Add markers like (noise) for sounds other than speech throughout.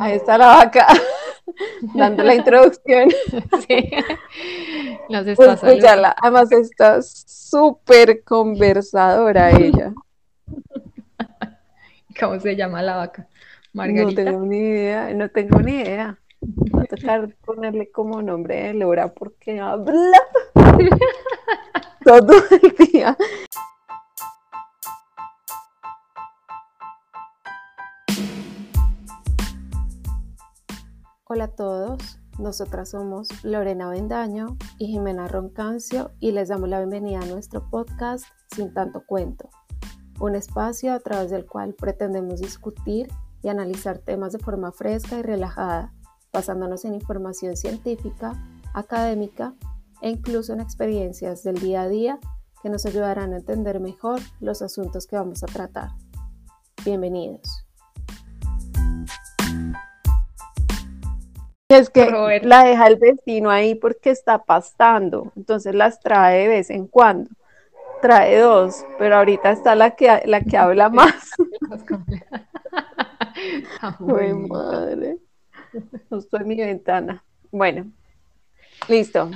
Ahí está la vaca (laughs) dando la introducción. (laughs) Sí. Los pues escucharla. Además está súper conversadora ella. ¿Cómo se llama la vaca? Margarita. No tengo ni idea, no tengo ni idea. Voy a tocar ponerle como nombre de Laura porque habla (laughs) todo el día. Hola a todos, nosotras somos Lorena Bendaño y Jimena Roncancio y les damos la bienvenida a nuestro podcast Sin tanto cuento, un espacio a través del cual pretendemos discutir y analizar temas de forma fresca y relajada, basándonos en información científica, académica e incluso en experiencias del día a día que nos ayudarán a entender mejor los asuntos que vamos a tratar. Bienvenidos. Es que la deja el vecino ahí porque está pastando, entonces las trae de vez en cuando. Trae dos, pero ahorita está la que, la que habla (laughs) más. Uy, (laughs) madre. No estoy en mi ventana. Bueno, listo.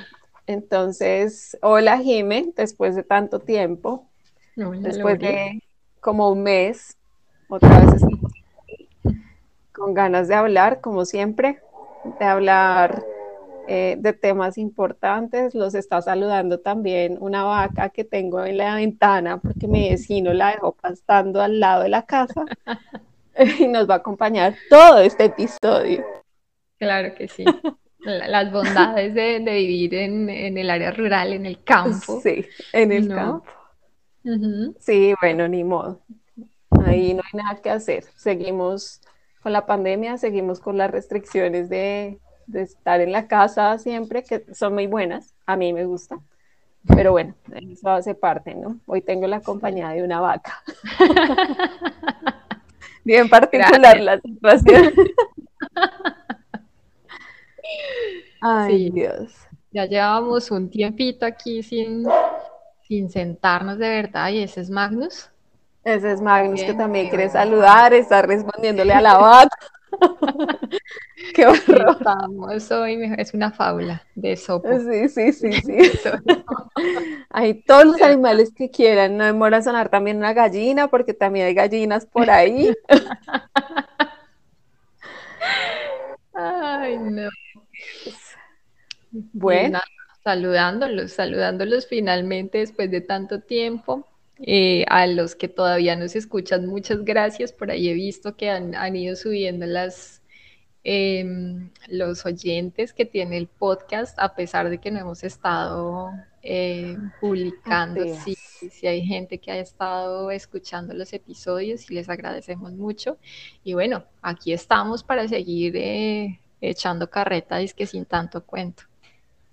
Entonces, hola Jime, después de tanto tiempo, después de como un mes, otra vez con ganas de hablar, como siempre de hablar eh, de temas importantes. Los está saludando también una vaca que tengo en la ventana porque mi vecino la dejó pastando al lado de la casa (laughs) y nos va a acompañar todo este episodio. Claro que sí. Las bondades de, vivir en, el área rural, en el campo. Sí, en el campo. Sí, bueno, ni modo. Ahí no hay nada que hacer. Seguimos con la pandemia seguimos con las restricciones de, estar en la casa siempre, que son muy buenas, a mí me gusta. Pero bueno, eso hace parte, ¿no? Hoy tengo la compañía de una vaca. (laughs) Bien particular la situación. (laughs) Ay, Dios. Ya llevábamos un tiempito aquí sin, sin sentarnos de verdad y ese es Magnus. Ese es Magnus que también quiere saludar, está respondiéndole a la (laughs) vaca. (laughs) Qué horror. Estamos hoy, es una fábula de sopa. Sí, sí, sí, (laughs) sí. hay todos los animales que quieran. No demora sonar también una gallina, porque también hay gallinas por ahí. Ay, no. Bueno. saludándolos, saludándolos finalmente después de tanto tiempo. Eh, a los que todavía nos escuchan, muchas gracias. Por ahí he visto que han, ido subiendo las, em, los oyentes que tiene el podcast, a pesar de que no hemos estado eh, publicando. Sí, sí, hay gente que ha estado escuchando los episodios y les agradecemos mucho. Y bueno, aquí estamos para seguir eh, echando carreta, es que sin tanto cuento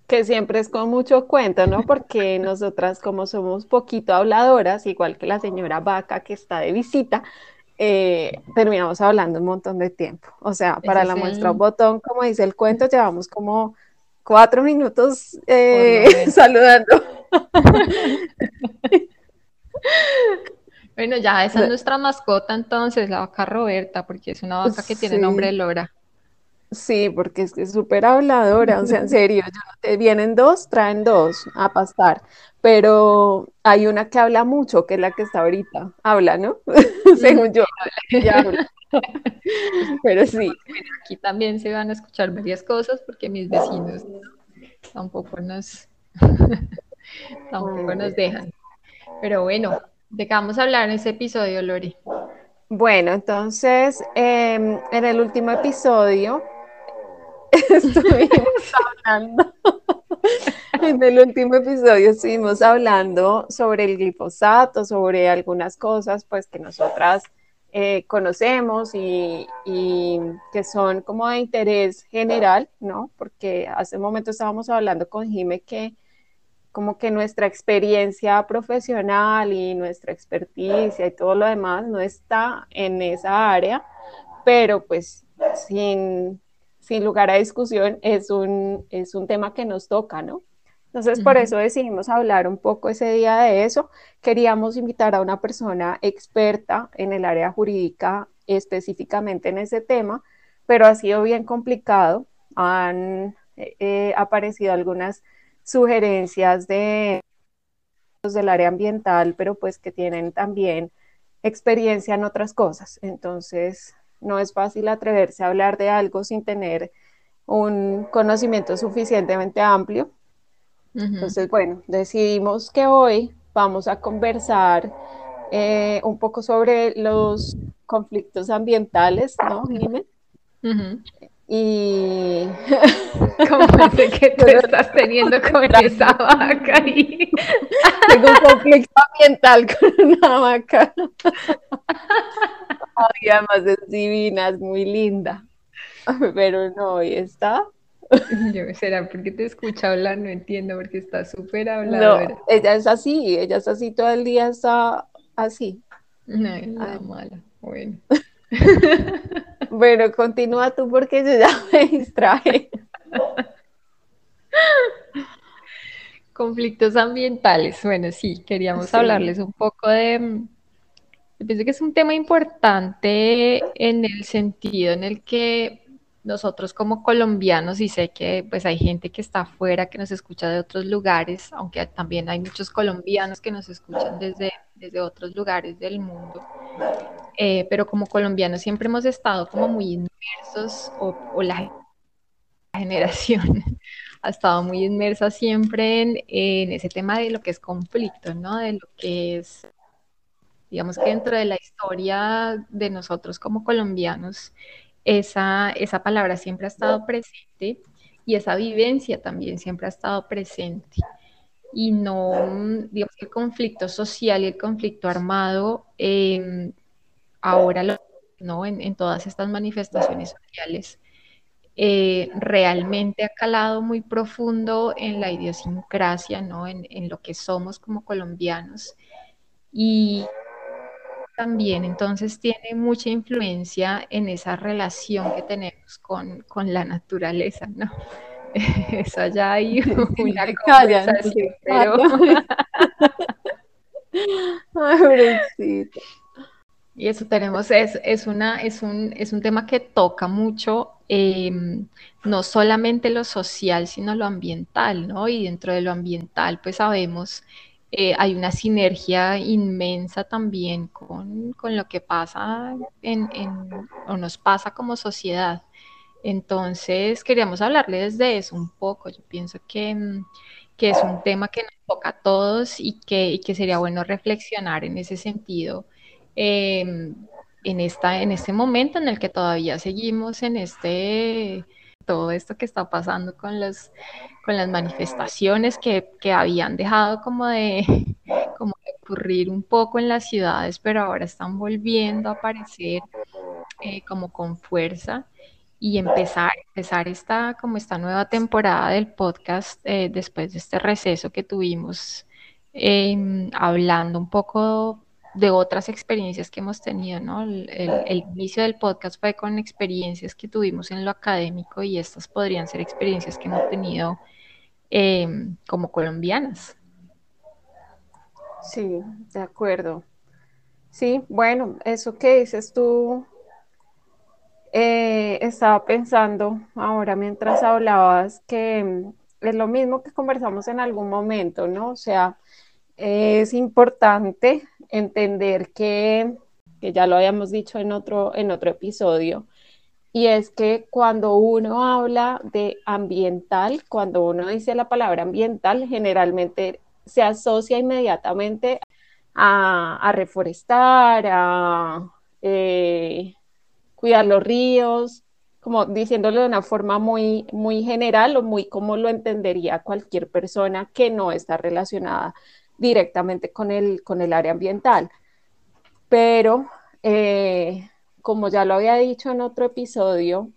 que siempre es con mucho cuento, ¿no? Porque nosotras como somos poquito habladoras, igual que la señora Vaca que está de visita, eh, terminamos hablando un montón de tiempo. O sea, para la muestra un botón, como dice el cuento, llevamos como cuatro minutos eh, (laughs) saludando. bueno, ya esa es nuestra mascota entonces, la vaca Roberta, porque es una vaca que tiene nombre de Lora. Sí, porque es que es súper habladora, o sea, en (laughs) serio, te vienen dos, traen dos a pastar, pero hay una que habla mucho, que es la que está ahorita, habla, ¿no? (laughs) Según yo, (laughs) pero sí. Aquí también se van a escuchar varias cosas porque mis vecinos tampoco nos, tampoco nos dejan. Pero bueno, ¿de qué vamos a hablar en ese episodio, Lori? Bueno, entonces, em, en el último episodio (laughs) estuvimos hablando, (laughs) en el último episodio estuvimos hablando sobre el glifosato, sobre algunas cosas pues que nosotras eh, conocemos y, que son como de interés general, ¿no? Porque hace un momento estábamos hablando con Jime que como que nuestra experiencia profesional y nuestra experticia y todo lo demás no está en esa área, pero pues sin sin lugar a discusión, es un, es un tema que nos toca, ¿no? Entonces, por eso decidimos hablar un poco ese día de eso. Queríamos invitar a una persona experta en el área jurídica, específicamente en ese tema, pero ha sido bien complicado. Han eh, aparecido algunas sugerencias de del área ambiental, pero pues que tienen también experiencia en otras cosas. Entonces, no es fácil atreverse a hablar de algo sin tener un conocimiento suficientemente amplio. Entonces, bueno, decidimos que hoy vamos a conversar eh, un poco sobre los conflictos ambientales, ¿no, Jiménez? Y (laughs) ¿Cómo es que tú estás teniendo con esa vaca ahí? (laughs) Tengo un conflicto ambiental con una vaca. (laughs) Ay, además es divina, es muy linda. Pero no, hoy está. Yo, será porque te escucha hablar, no entiendo, porque está súper hablando. No, ella es así, ella es así todo el día, está así. No, es la mala. Bueno. Bueno, continúa tú porque yo ya (laughs) me distraje. Conflictos ambientales. Bueno, sí, queríamos hablarles un poco de... Yo pienso que es un tema importante en el sentido en el que nosotros como colombianos, y sé que pues hay gente que está afuera, que nos escucha de otros lugares, aunque también hay muchos colombianos que nos escuchan desde, desde otros lugares del mundo, eh, pero como colombianos siempre hemos estado como muy inmersos, o, la generación (laughs) ha estado muy inmersa siempre en, en, ese tema de lo que es conflicto, ¿no? De lo que es, digamos que dentro de la historia de nosotros como colombianos, esa, esa palabra siempre ha estado presente y esa vivencia también siempre ha estado presente. Y no, digamos que el conflicto social y el conflicto armado, em, ahora lo, ¿no? En, todas estas manifestaciones sociales, eh, realmente ha calado muy profundo en la idiosincrasia, ¿no? En, en lo que somos como colombianos. Y también entonces tiene mucha influencia en esa relación que tenemos con, la naturaleza, ¿no? (laughs) Eso ya hay (laughs) una conversación, pero... (laughs) y eso tenemos, es, es, una, es, un, es un tema que toca mucho, em, no solamente lo social, sino lo ambiental, ¿no? Y dentro de lo ambiental, pues sabemos eh, hay una sinergia inmensa también con, lo que pasa en, o nos pasa como sociedad. Entonces, queríamos hablarles de eso un poco. Yo pienso que, mm, es un tema que nos toca a todos y que, sería bueno reflexionar en ese sentido. Em, en, esta, en este momento en el que todavía seguimos en este todo esto que está pasando con, los, con las manifestaciones que, habían dejado como de, (laughs) como ocurrir un poco en las ciudades, pero ahora están volviendo a aparecer eh, como con fuerza y empezar, empezar esta, como esta nueva temporada del podcast eh, después de este receso que tuvimos, em, hablando un poco de otras experiencias que hemos tenido, ¿no? El, inicio del podcast fue con experiencias que tuvimos en lo académico y estas podrían ser experiencias que hemos tenido em, como colombianas. Sí, de acuerdo. Sí, bueno, eso que dices tú, eh, estaba pensando ahora mientras hablabas que es lo mismo que conversamos en algún momento, ¿no? O sea, es importante entender que, ya lo habíamos dicho en otro, en otro episodio, y es que cuando uno habla de ambiental, cuando uno dice la palabra ambiental, generalmente se asocia inmediatamente a, reforestar, a eh, cuidar los ríos, como diciéndolo de una forma muy, muy general o muy como lo entendería cualquier persona que no está relacionada directamente con el, con el área ambiental. Pero, eh, como ya lo había dicho en otro episodio,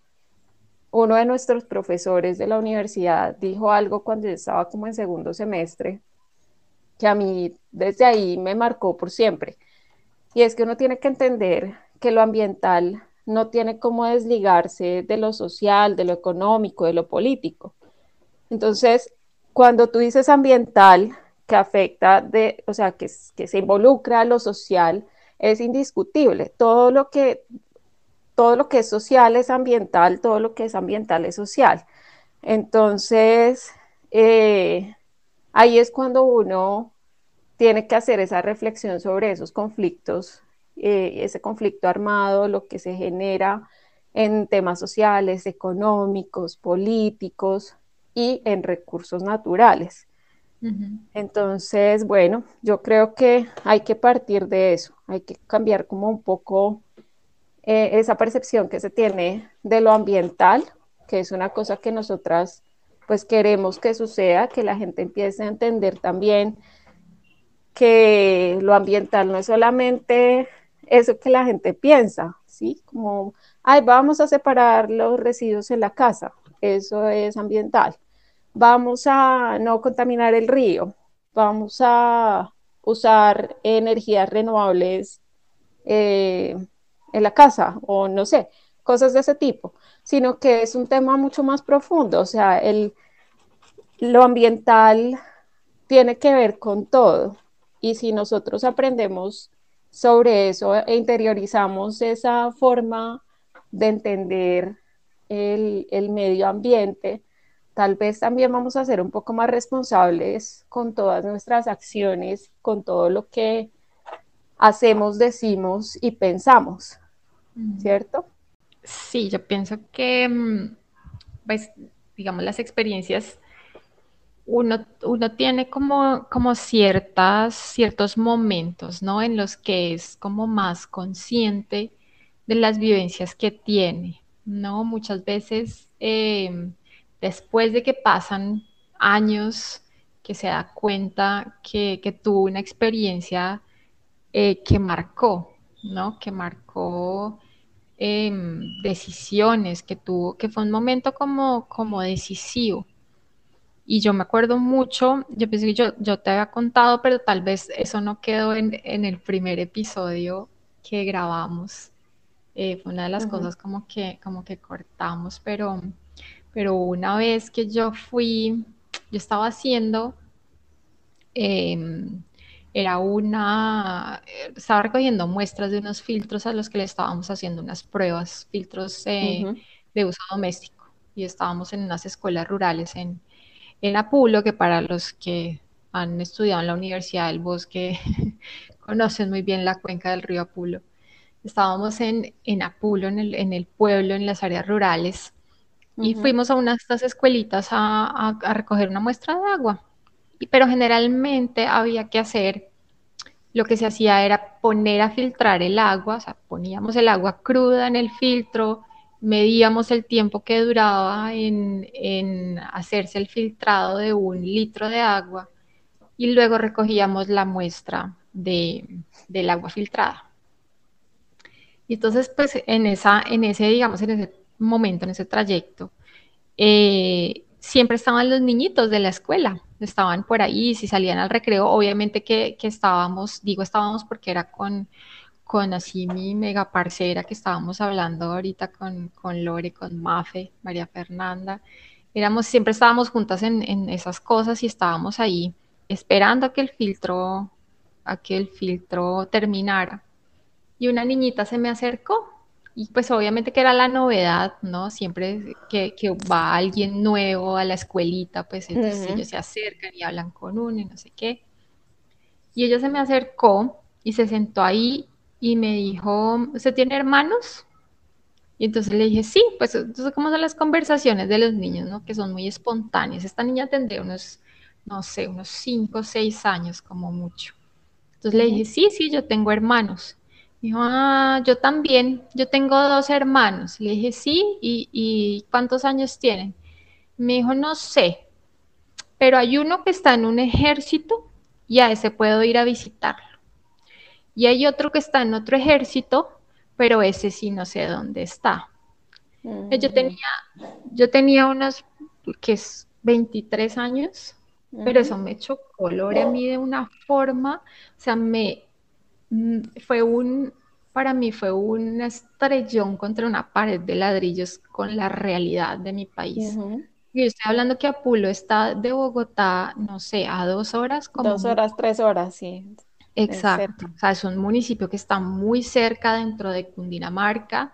uno de nuestros profesores de la universidad dijo algo cuando yo estaba como en segundo semestre, que a mí desde ahí me marcó por siempre. Y es que uno tiene que entender que lo ambiental no tiene cómo desligarse de lo social, de lo económico, de lo político. Entonces, cuando tú dices ambiental, que afecta, de, o sea, que, se involucra a lo social, es indiscutible. Todo lo que todo lo que es social es ambiental, todo lo que es ambiental es social. Entonces, eh, ahí es cuando uno tiene que hacer esa reflexión sobre esos conflictos, eh, ese conflicto armado, lo que se genera en temas sociales, económicos, políticos y en recursos naturales. Entonces, bueno, yo creo que hay que partir de eso, hay que cambiar como un poco eh, esa percepción que se tiene de lo ambiental, que es una cosa que nosotras pues queremos que suceda, que la gente empiece a entender también que lo ambiental no es solamente eso que la gente piensa, ¿sí? Como, ay, vamos a separar los residuos en la casa, eso es ambiental. Vamos a no contaminar el río, vamos a usar energías renovables eh, en la casa o no sé, cosas de ese tipo, sino que es un tema mucho más profundo, o sea, el, lo ambiental tiene que ver con todo. Y si nosotros aprendemos sobre eso e interiorizamos esa forma de entender el, el medio ambiente, tal vez también vamos a ser un poco más responsables con todas nuestras acciones, con todo lo que hacemos, decimos y pensamos. ¿cierto? Sí, yo pienso que, mm, pues, digamos, las experiencias, uno, uno tiene como, como ciertas, ciertos momentos, ¿no? En los que es como más consciente de las vivencias que tiene, ¿no? Muchas veces, em, después de que pasan años, que se da cuenta que, tuvo una experiencia eh, que marcó, ¿no? Que marcó Em, decisiones que tuvo, que fue un momento como, como decisivo. Y yo me acuerdo mucho, yo pensé que yo, yo te había contado, pero tal vez eso no quedó en, el primer episodio que grabamos. Eh, fue una de las cosas como que, como que cortamos, pero, pero una vez que yo fui, yo estaba haciendo em, era una, estaba recogiendo muestras de unos filtros a los que le estábamos haciendo unas pruebas, filtros eh, de uso doméstico. Y estábamos en unas escuelas rurales en, en Apulo, que para los que han estudiado en la Universidad del Bosque (laughs) conocen muy bien la cuenca del río Apulo. Estábamos en, en Apulo, en el, en el, pueblo, en las áreas rurales, y fuimos a unas de estas escuelitas a, a recoger una muestra de agua pero generalmente había que hacer, lo que se hacía era poner a filtrar el agua, o sea, poníamos el agua cruda en el filtro, medíamos el tiempo que duraba en, hacerse el filtrado de un litro de agua y luego recogíamos la muestra del agua filtrada. Y entonces, pues en, esa, en ese, digamos, en ese momento, en ese trayecto, eh, siempre estaban los niñitos de la escuela, estaban por ahí, si salían al recreo, obviamente que, estábamos, digo estábamos porque era con, con así mi mega parcera que estábamos hablando ahorita con, con Lore, con Mafe, María Fernanda, éramos, siempre estábamos juntas en, en esas cosas y estábamos ahí esperando a que el filtro, a que el filtro terminara. Y una niñita se me acercó y pues obviamente que era la novedad, ¿no? Siempre que, va alguien nuevo a la escuelita, pues entonces ellos se acercan y hablan con uno y no sé qué. Y ella se me acercó y se sentó ahí y me dijo, ¿usted tiene hermanos? Y entonces le dije, sí, pues entonces cómo son las conversaciones de los niños, ¿no? Que son muy espontáneas. Esta niña tendría unos, no sé, unos 5 o 6 años como mucho. Entonces le dije, sí, sí, yo tengo hermanos. Dijo, ah, yo también, yo tengo dos hermanos. Le dije, sí, ¿y, cuántos años tienen? Me dijo, no sé, pero hay uno que está en un ejército y a ese puedo ir a visitarlo. Y hay otro que está en otro ejército, pero ese sí no sé dónde está. Yo tenía, yo tenía unos, que es 23 años, pero eso me chocó, Lore, a mí de una forma, o sea, me, Mm, fue un, para mí fue un estrellón contra una pared de ladrillos con la realidad de mi país. Yo estoy hablando que Apulo está de Bogotá, no sé, a dos horas. Como dos horas, tres horas, sí. Exacto. O sea, es un municipio que está muy cerca dentro de Cundinamarca.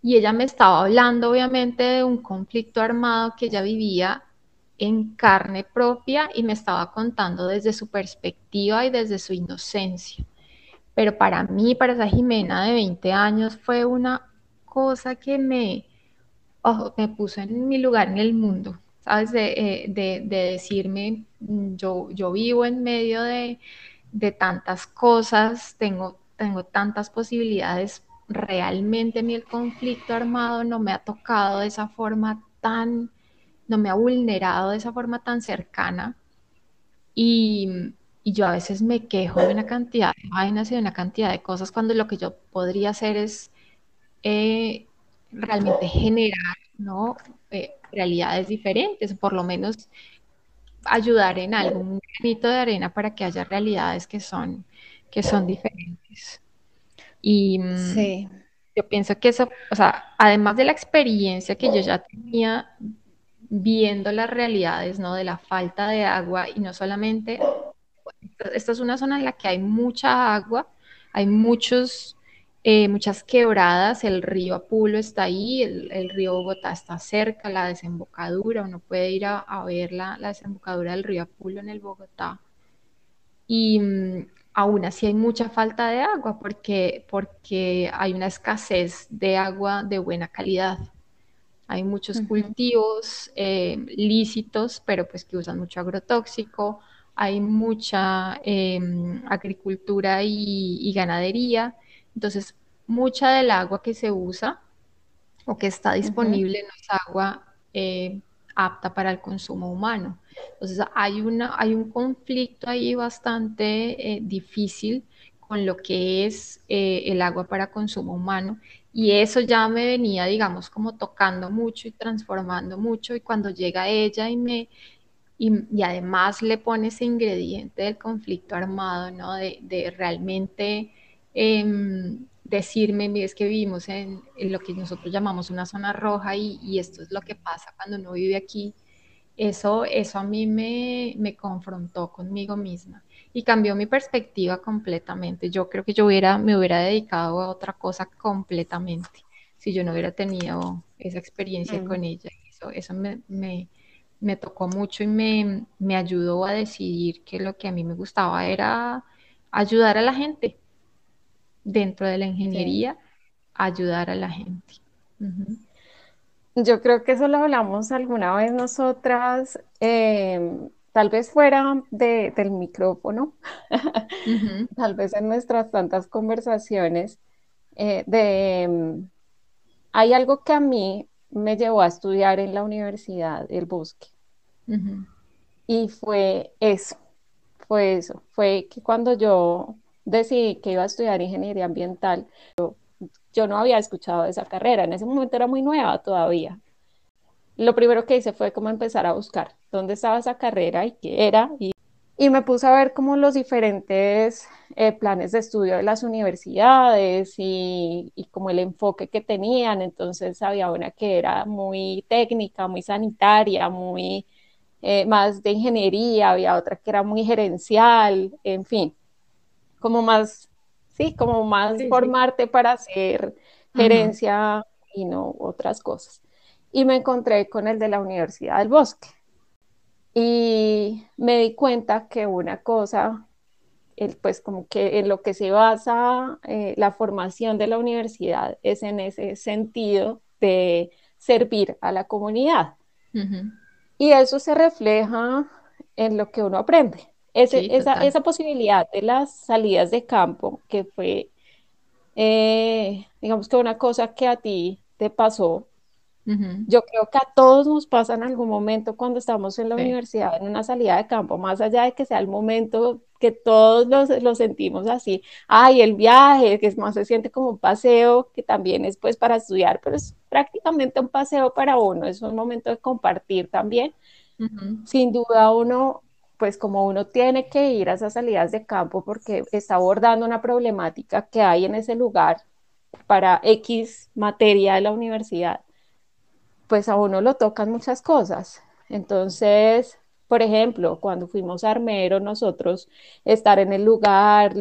Y ella me estaba hablando, obviamente, de un conflicto armado que ella vivía en carne propia y me estaba contando desde su perspectiva y desde su inocencia. Pero para mí, para esa Jimena de 20 años, fue una cosa que me, me puso en mi lugar en el mundo, ¿sabes? De, eh, decirme, mm, yo, yo vivo en medio de, tantas cosas, tengo, tengo tantas posibilidades, realmente a mí el conflicto armado no me ha tocado de esa forma tan, no me ha vulnerado de esa forma tan cercana. Y, y yo a veces me quejo de una cantidad de vainas y de una cantidad de cosas cuando lo que yo podría hacer es eh, realmente generar ¿no? Eh, realidades diferentes, por lo menos ayudar en algo, un granito de arena para que haya realidades que son, que son diferentes. Y mm, yo pienso que eso, o sea, además de la experiencia que yo ya tenía viendo las realidades, ¿no? De la falta de agua y no solamente, esta es una zona en la que hay mucha agua, hay muchos eh, muchas quebradas, el río Apulo está ahí, el, río Bogotá está cerca, la desembocadura, uno puede ir a, ver la, desembocadura del río Apulo en el Bogotá. Y mm, aún así hay mucha falta de agua porque, porque hay una escasez de agua de buena calidad. Hay muchos cultivos eh, lícitos, pero pues que usan mucho agrotóxico, hay mucha em, agricultura y ganadería entonces, mucha del agua que se usa o que está disponible no es agua eh, apta para el consumo humano. Entonces, hay, una, hay un conflicto ahí bastante eh, difícil con lo que es eh, el agua para consumo humano. Y eso ya me venía, digamos, como tocando mucho y transformando mucho. Y cuando llega ella y me... Y, además le pone ese ingrediente del conflicto armado, ¿no? De, de realmente Em, decirme, es que vivimos en, lo que nosotros llamamos una zona roja y, esto es lo que pasa cuando uno vive aquí, eso, eso a mí me, me, confrontó conmigo misma y cambió mi perspectiva completamente. Yo creo que yo hubiera, me hubiera dedicado a otra cosa completamente si yo no hubiera tenido esa experiencia mm. con ella. Eso, eso me, me, me, tocó mucho y me, me ayudó a decidir que lo que a mí me gustaba era ayudar a la gente, dentro de la ingeniería ayudar a la gente. Yo creo que eso lo hablamos alguna vez nosotras, em, tal vez fuera del micrófono, (laughs) tal vez en nuestras tantas conversaciones, eh, de, em, hay algo que a mí me llevó a estudiar en la universidad, el bosque. Y fue eso, fue eso, fue que cuando yo decidí que iba a estudiar ingeniería ambiental, yo, no había escuchado esa carrera, en ese momento era muy nueva todavía. Lo primero que hice fue como empezar a buscar dónde estaba esa carrera y qué era, y, me puse a ver como los diferentes eh, planes de estudio de las universidades y, y como el enfoque que tenían. Entonces había una que era muy técnica, muy sanitaria, muy eh, más de ingeniería, había otra que era muy gerencial, en fin como más, sí, como más formarte para hacer gerencia y no otras cosas. Y me encontré con el de la Universidad del Bosque. Y me di cuenta que una cosa, pues como que en lo que se basa eh, la formación de la universidad es en ese sentido de servir a la comunidad. Y eso se refleja en lo que uno aprende. Esa, posibilidad de las salidas de campo, que fue, eh, digamos que una cosa que a ti te pasó, yo creo que a todos nos pasa en algún momento cuando estamos en la universidad, en una salida de campo, más allá de que sea el momento que todos lo sentimos así, ay, el viaje, que es más se siente como un paseo, que también es pues para estudiar, pero es prácticamente un paseo para uno, es un momento de compartir también. Sin duda uno pues como uno tiene que ir a esas salidas de campo porque está abordando una problemática que hay en ese lugar para X materia de la universidad, pues a uno lo tocan muchas cosas. Entonces, por ejemplo, cuando fuimos a Armero, nosotros estar en el lugar,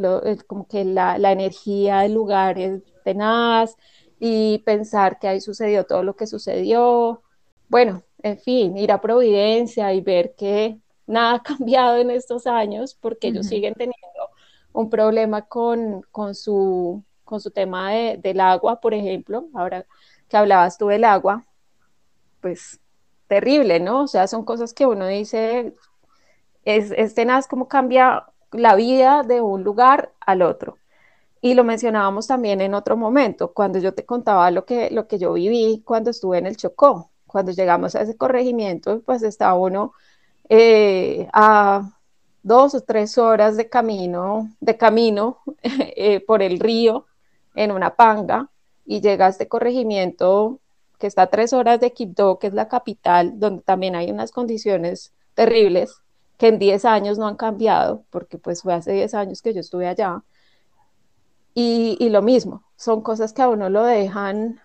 como que la, la, energía del lugar es tenaz y pensar que ahí sucedió todo lo que sucedió. Bueno, en fin, ir a Providencia y ver que nada (laughs) ha cambiado en estos años porque ellos siguen teniendo un problema con, con, su, con su tema de, del agua, por ejemplo, ahora que hablabas tú del agua, pues terrible, ¿no? O sea, son cosas que uno dice, es, es tenaz como cambia la vida de un lugar al otro. Y lo mencionábamos también en otro momento, cuando yo te contaba lo que, lo que yo viví cuando estuve en el Chocó. Cuando llegamos a ese corregimiento, pues estaba uno eh, a dos o tres horas de camino, de camino (laughs) eh, por el río en una panga y llega a este corregimiento que está a tres horas de Quibdó, que es la capital, donde también hay unas condiciones terribles que en 10 años no han cambiado, porque pues fue hace 10 años que yo estuve allá. Y, y lo mismo, son cosas que a uno lo dejan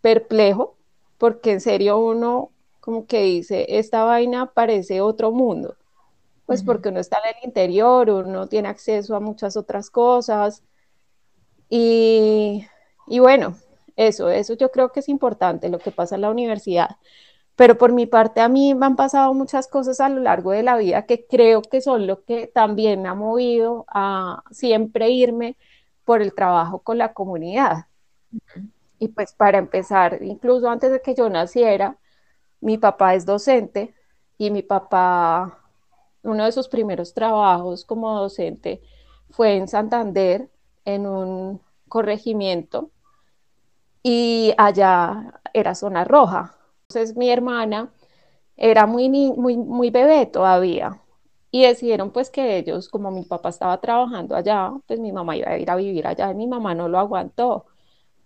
perplejo, porque en serio uno como que dice, esta vaina parece otro mundo, pues porque uno está en el interior, uno tiene acceso a muchas otras cosas. Y, y bueno, eso, eso yo creo que es importante, lo que pasa en la universidad. Pero por mi parte, a mí me han pasado muchas cosas a lo largo de la vida que creo que son lo que también me ha movido a siempre irme por el trabajo con la comunidad. Y pues para empezar, incluso antes de que yo naciera, mi papá es docente y mi papá, uno de sus primeros trabajos como docente fue en Santander, en un corregimiento, y allá era zona roja. Entonces mi hermana era muy, muy, muy bebé todavía y decidieron pues que ellos, como mi papá estaba trabajando allá, pues mi mamá iba a ir a vivir allá y mi mamá no lo aguantó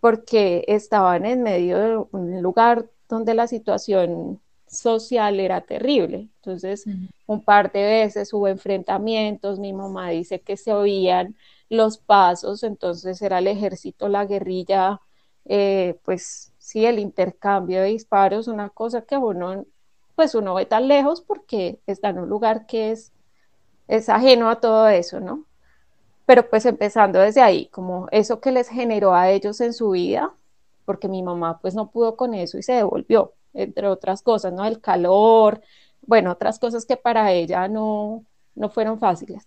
porque estaban en medio de un lugar donde la situación social era terrible. Entonces, un par de veces hubo enfrentamientos, mi mamá dice que se oían los pasos, entonces era el ejército, la guerrilla, eh, pues sí, el intercambio de disparos, una cosa que uno, pues uno ve tan lejos porque está en un lugar que es, es ajeno a todo eso, ¿no? Pero pues empezando desde ahí, como eso que les generó a ellos en su vida, porque mi mamá pues no pudo con eso y se devolvió, entre otras cosas, ¿no? El calor, bueno, otras cosas que para ella no, no fueron fáciles.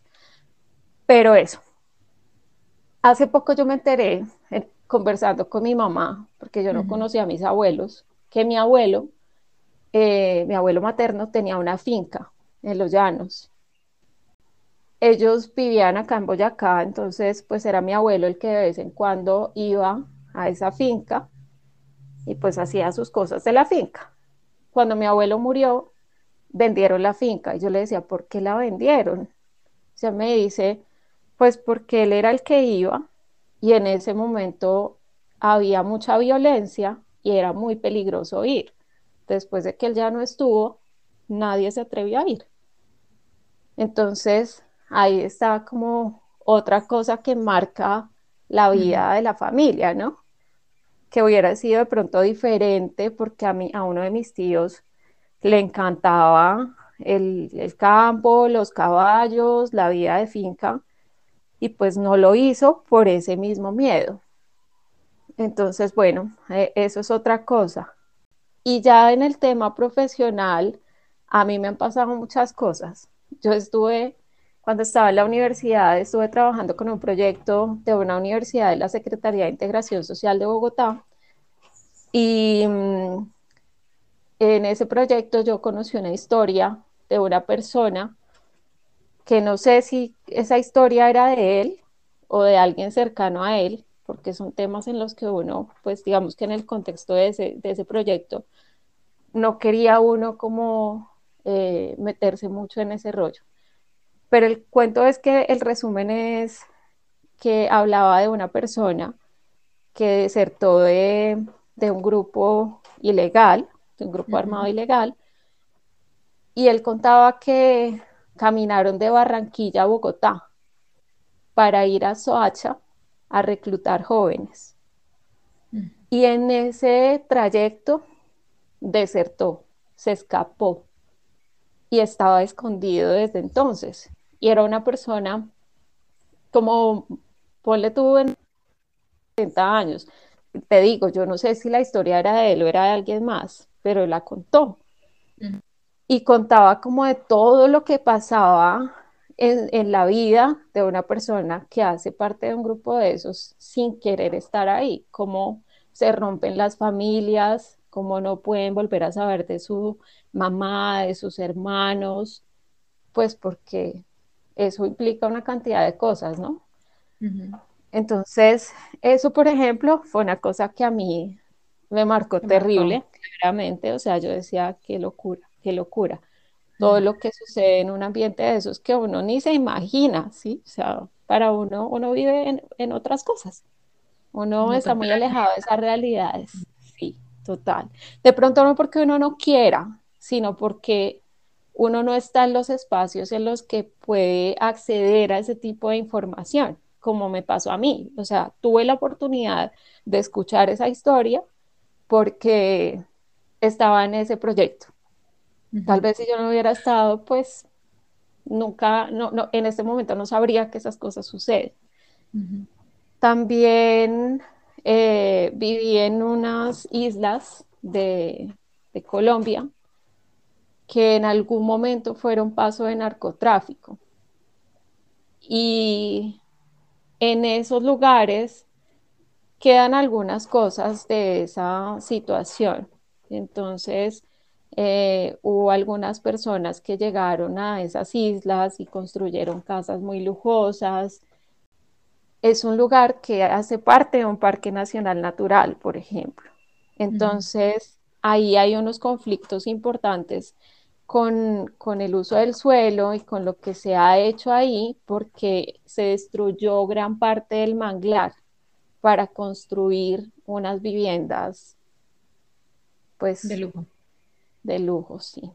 Pero eso. Hace poco yo me enteré, conversando con mi mamá, porque yo no conocía a mis abuelos, que mi abuelo, eh, mi abuelo materno, tenía una finca en los llanos. Ellos vivían acá en Boyacá, entonces pues era mi abuelo el que de vez en cuando iba a esa finca y pues hacía sus cosas de la finca. Cuando mi abuelo murió, vendieron la finca y yo le decía, ¿por qué la vendieron? O sea, me dice, pues porque él era el que iba y en ese momento había mucha violencia y era muy peligroso ir. Después de que él ya no estuvo, nadie se atrevió a ir. Entonces, ahí está como otra cosa que marca la vida de la familia, ¿no? Que hubiera sido de pronto diferente porque a mí, a uno de mis tíos le encantaba el, el campo, los caballos, la vida de finca, y pues no lo hizo por ese mismo miedo. Entonces, bueno, eh, eso es otra cosa. Y ya en el tema profesional, a mí me han pasado muchas cosas. Yo estuve, cuando estaba en la universidad, estuve trabajando con un proyecto de una universidad de la Secretaría de Integración Social de Bogotá. Y mm, en ese proyecto yo conocí una historia de una persona que no sé si esa historia era de él o de alguien cercano a él, porque son temas en los que uno, pues digamos que en el contexto de ese, proyecto, no quería uno como eh, meterse mucho en ese rollo. Pero el cuento es que el resumen es que hablaba de una persona que desertó de, de un grupo ilegal, de un grupo armado ilegal, y él contaba que caminaron de Barranquilla a Bogotá para ir a Soacha a reclutar jóvenes. Mm. Y en ese trayecto desertó, se escapó y estaba escondido desde entonces. Y era una persona como, ponle tú en 30 años. Te digo, yo no sé si la historia era de él o era de alguien más, pero él la contó. Y contaba como de todo lo que pasaba en, en, la vida de una persona que hace parte de un grupo de esos sin querer estar ahí, cómo se rompen las familias, cómo no pueden volver a saber de su mamá, de sus hermanos, pues porque eso implica una cantidad de cosas, ¿no? Entonces, eso, por ejemplo, fue una cosa que a mí me marcó. terrible, claramente, o sea, yo decía, qué locura, qué locura. Todo lo que sucede en un ambiente de esos que uno ni se imagina, ¿sí? O sea, para uno, uno vive en, otras cosas. Uno está muy alejado de esas realidades. Sí, total. De pronto no porque uno no quiera, sino porque uno no está en los espacios en los que puede acceder a ese tipo de información, como me pasó a mí. O sea, tuve la oportunidad de escuchar esa historia porque estaba en ese proyecto. Tal vez si yo no hubiera estado, pues nunca, no, no, en este momento no sabría que esas cosas suceden. También eh, viví en unas islas de, de Colombia que en algún momento fueron paso de narcotráfico. Y en esos lugares quedan algunas cosas de esa situación. Entonces, eh, hubo algunas personas que llegaron a esas islas y construyeron casas muy lujosas. Es un lugar que hace parte de un parque nacional natural, por ejemplo. Entonces, ahí hay unos conflictos importantes con, con, el uso del suelo y con lo que se ha hecho ahí, porque se destruyó gran parte del manglar para construir unas viviendas, pues... De lujo. De lujo, sí.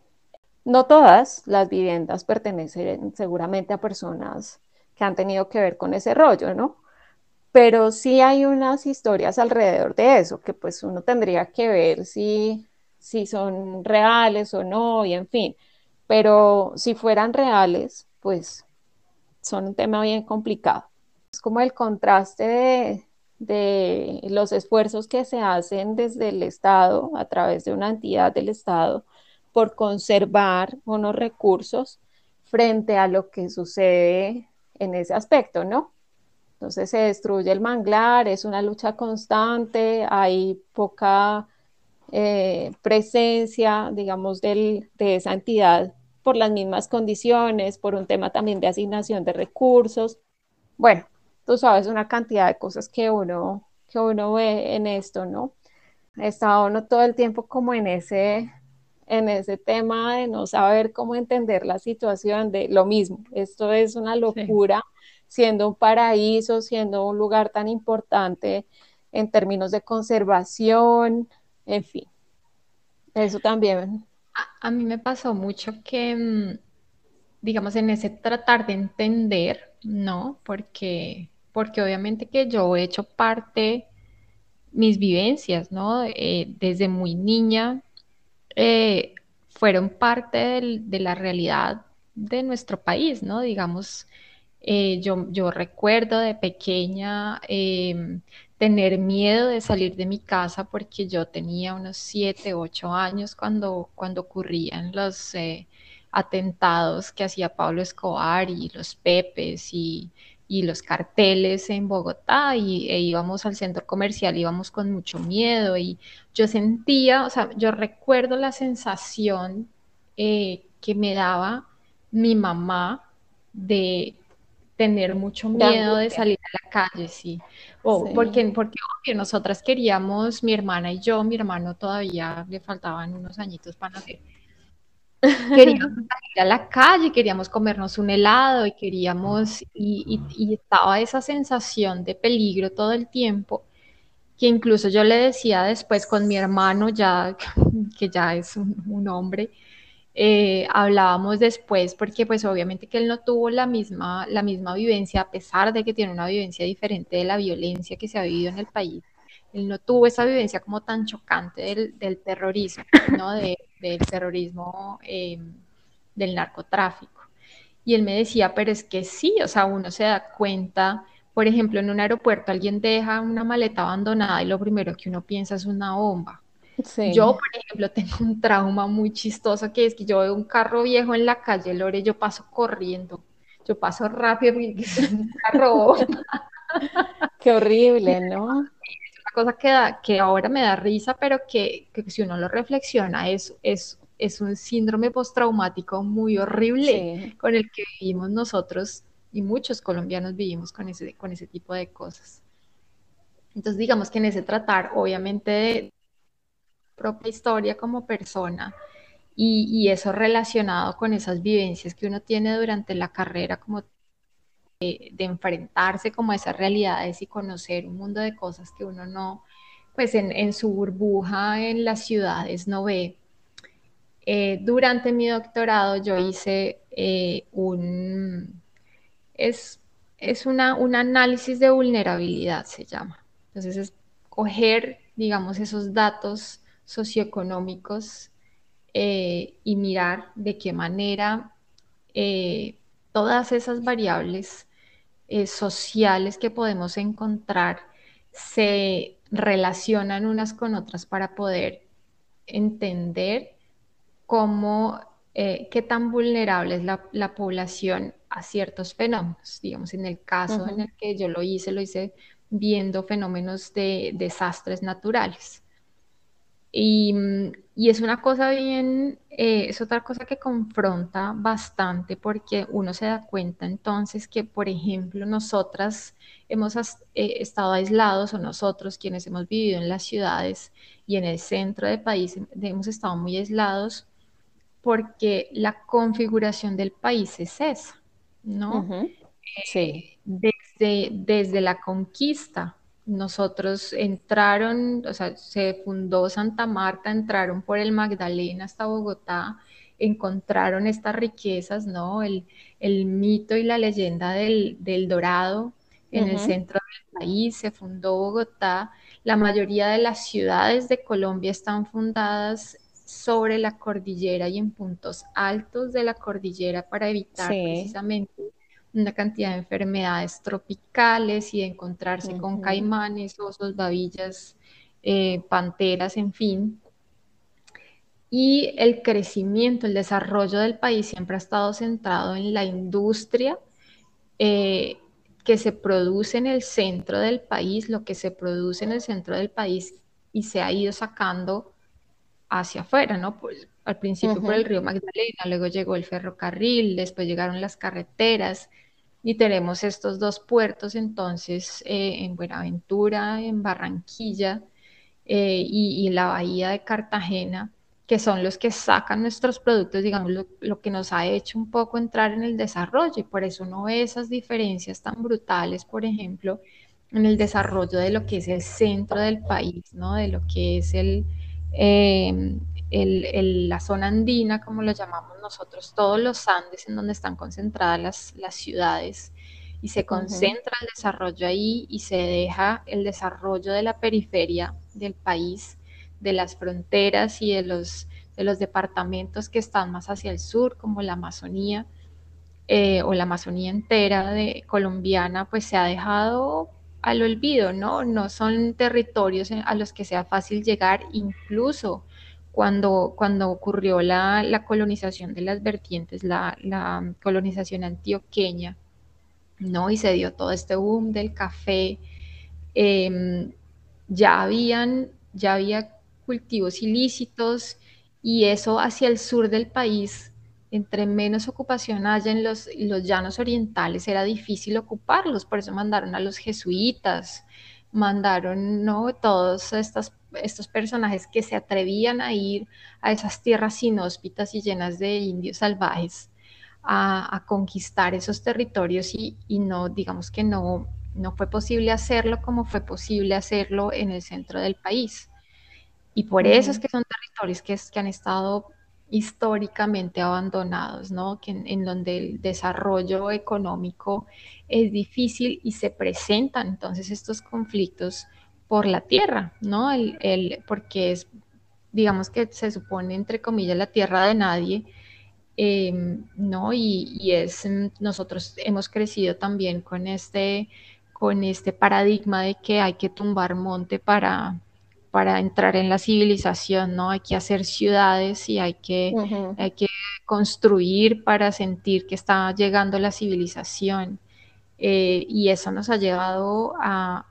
No todas las viviendas pertenecen seguramente a personas que han tenido que ver con ese rollo, ¿no? Pero sí hay unas historias alrededor de eso, que pues uno tendría que ver si si son reales o no, y en fin. Pero si fueran reales, pues son un tema bien complicado. Es como el contraste de, los esfuerzos que se hacen desde el Estado, a través de una entidad del Estado, por conservar unos recursos frente a lo que sucede en ese aspecto, ¿no? Entonces se destruye el manglar, es una lucha constante, hay poca eh, presencia, digamos, de esa entidad por las mismas condiciones, por un tema también de asignación de recursos. Bueno, tú sabes una cantidad de cosas que uno, que uno ve en esto, ¿no? Está uno todo el tiempo como en ese, en ese tema de no saber cómo entender la situación de lo mismo. Esto es una locura, siendo un paraíso, siendo un lugar tan importante en términos de conservación, en fin, eso también. A, mí me pasó mucho que, mm, digamos, en ese tratar de entender, ¿no? Porque, porque obviamente que yo he hecho parte, mis vivencias, ¿no? Eh, desde muy niña, eh, fueron parte de la realidad de nuestro país, ¿no? Digamos, eh, yo, yo, recuerdo de pequeña em, tener miedo de salir de mi casa porque yo tenía unos 7, 8 años cuando, cuando ocurrían los atentados que hacía Pablo Escobar y los Pepes y, y los carteles en Bogotá y e íbamos al centro comercial, íbamos con mucho miedo y yo sentía, o sea, yo recuerdo la sensación eh, que me daba mi mamá de tener mucho miedo de salir a la calle, sí. O porque, porque nosotras queríamos, mi hermana y yo, mi hermano todavía le faltaban unos añitos para nacer. Queríamos salir a la calle, queríamos comernos un helado y queríamos, y, estaba esa sensación de peligro todo el tiempo, que incluso yo le decía después con mi hermano, ya (laughs) que ya es un hombre, eh, hablábamos después, porque pues obviamente que él no tuvo la misma, la misma vivencia, a pesar de que tiene una vivencia diferente de la violencia que se ha vivido en el país. Él no tuvo esa vivencia como tan chocante del, terrorismo, ¿no? del terrorismo eh, del narcotráfico. Y él me decía, pero es que sí, o sea, uno se da cuenta, por ejemplo, en un aeropuerto alguien deja una maleta abandonada y lo primero que uno piensa es una bomba. Yo, por ejemplo, (laughs) tengo un trauma muy chistoso que es que yo veo un carro viejo en la calle Lore, yo paso corriendo, yo paso rápido porque (laughs) es un carro Qué horrible, ¿no? Cosa que, da, que ahora me da risa, pero que, que si uno lo reflexiona es, es es un síndrome postraumático muy horrible con el que vivimos nosotros y muchos colombianos vivimos con ese, con ese tipo de cosas. Entonces, digamos que en ese tratar, obviamente, de propia historia como persona y, eso relacionado con esas vivencias que uno tiene durante la carrera, como de, enfrentarse como a esas realidades y conocer un mundo de cosas que uno no, pues en, en su burbuja en las ciudades no ve eh, durante mi doctorado yo hice eh, un, es, es una, un análisis de vulnerabilidad, se llama. Entonces es coger, digamos, esos datos socioeconómicos eh, y mirar de qué manera todas esas variables sociales que podemos encontrar se relacionan unas con otras para poder entender cómo, eh, qué tan vulnerable es la, población a ciertos fenómenos. Digamos, en el caso en el que yo lo hice, lo hice viendo fenómenos de desastres naturales. Y, es una cosa bien, eh, es otra cosa que confronta bastante porque uno se da cuenta entonces que, por ejemplo, nosotras hemos eh, estado aislados o nosotros quienes hemos vivido en las ciudades y en el centro del país hemos estado muy aislados porque la configuración del país es esa, ¿no? Eh, sí. desde, desde la conquista, nosotros entraron, o sea, se fundó Santa Marta, entraron por el Magdalena hasta Bogotá, encontraron estas riquezas, ¿no? El, mito y la leyenda del, dorado en el centro del país, se fundó Bogotá. La mayoría de las ciudades de Colombia están fundadas sobre la cordillera y en puntos altos de la cordillera para evitar precisamente una cantidad de enfermedades tropicales y de encontrarse con caimanes, osos, babillas, eh, panteras, en fin. Y el crecimiento, el desarrollo del país siempre ha estado centrado en la industria eh, que se produce en el centro del país, lo que se produce en el centro del país y se ha ido sacando hacia afuera, ¿no? Pues, al principio por el río Magdalena, luego llegó el ferrocarril, después llegaron las carreteras y tenemos estos dos puertos entonces eh, en Buenaventura, en Barranquilla eh, y, la bahía de Cartagena, que son los que sacan nuestros productos, digamos, lo, lo, que nos ha hecho un poco entrar en el desarrollo y por eso no ve esas diferencias tan brutales, por ejemplo, en el desarrollo de lo que es el centro del país, ¿no? De lo que es el, Em, la zona andina, como lo llamamos nosotros, todos los Andes en donde están concentradas las, ciudades y se concentra el desarrollo ahí y se deja el desarrollo de la periferia del país, de las fronteras y de los, de los departamentos que están más hacia el sur, como la Amazonía eh, o la Amazonía entera de colombiana, pues se ha dejado al olvido, ¿no? No son territorios a los que sea fácil llegar, incluso cuando, cuando ocurrió la, colonización de las vertientes, la, colonización antioqueña, ¿no? Y se dio todo este boom del café, em, ya habían, ya había cultivos ilícitos y eso hacia el sur del país entre menos ocupación haya en los, los llanos orientales, era difícil ocuparlos, por eso mandaron a los jesuitas, mandaron ¿no? todos estos, estos personajes que se atrevían a ir a esas tierras inhóspitas y llenas de indios salvajes a, conquistar esos territorios y, no, digamos que no, no fue posible hacerlo como fue posible hacerlo en el centro del país. Y por eso es que son territorios que, que han estado históricamente abandonados, ¿no? Que en, donde el desarrollo económico es difícil y se presentan entonces estos conflictos por la tierra, ¿no? El, porque es, digamos que se supone, entre comillas, la tierra de nadie, em, ¿no? Y, es, nosotros hemos crecido también con este, con este paradigma de que hay que tumbar monte para, para entrar en la civilización, ¿no? Hay que hacer ciudades y hay que, hay que construir para sentir que está llegando la civilización. Eh, y eso nos ha llevado a,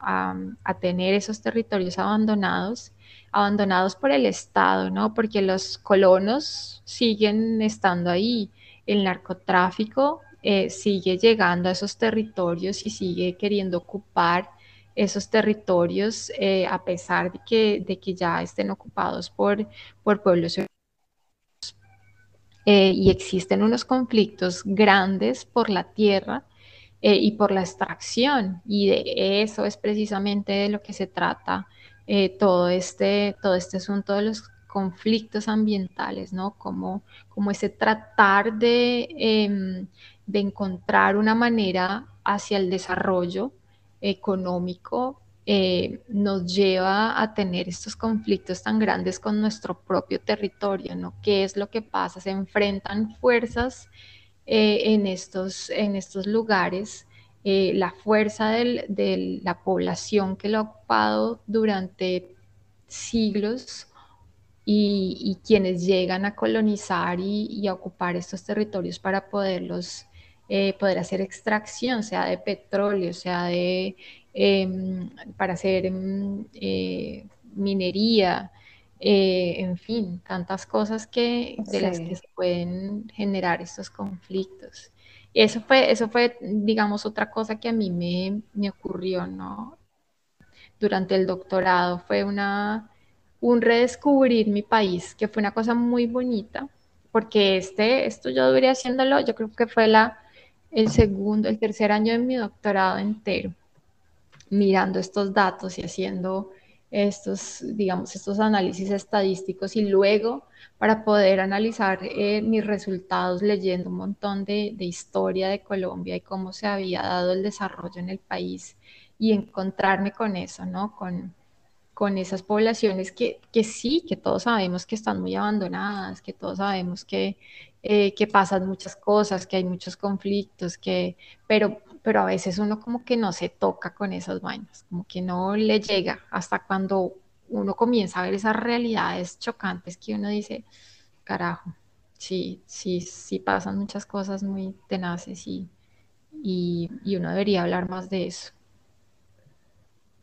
tener esos territorios abandonados, abandonados por el Estado, ¿no? Porque los colonos siguen estando ahí, el narcotráfico eh, sigue llegando a esos territorios y sigue queriendo ocupar esos territorios eh, a pesar de que, de que ya estén ocupados por, por pueblos y existen unos conflictos grandes por la tierra eh, y por la extracción. Y de eso es precisamente de lo que se trata eh, todo, este, todo este asunto de los conflictos ambientales, ¿no? Como, como ese tratar de, em, de encontrar una manera hacia el desarrollo económico eh, nos lleva a tener estos conflictos tan grandes con nuestro propio territorio, ¿no? ¿Qué es lo que pasa? Se enfrentan fuerzas eh, en, estos, en estos lugares, eh, la fuerza de la población que lo ha ocupado durante siglos y, quienes llegan a colonizar y, a ocupar estos territorios para poderlos, eh, poder hacer extracción, sea de petróleo, sea de, em, para hacer em, minería, eh, en fin, tantas cosas que, de las que se pueden generar estos conflictos. Eso fue, eso fue, digamos, otra cosa que a mí me, me ocurrió, ¿no? Durante el doctorado fue una, un redescubrir mi país, que fue una cosa muy bonita, porque este, esto yo duré haciéndolo, yo creo que fue la, el segundo, el tercer año de mi doctorado entero, mirando estos datos y haciendo estos, digamos, estos análisis estadísticos y luego para poder analizar eh, mis resultados leyendo un montón de, historia de Colombia y cómo se había dado el desarrollo en el país y encontrarme con eso, ¿no? Con, con esas poblaciones que, que sí, que todos sabemos que están muy abandonadas, que todos sabemos que, eh, que pasan muchas cosas, que hay muchos conflictos, que, pero pero a veces uno como que no se toca con esas vainas, como que no le llega hasta cuando uno comienza a ver esas realidades chocantes que uno dice, carajo, sí, sí, sí pasan muchas cosas muy tenaces y, y, uno debería hablar más de eso.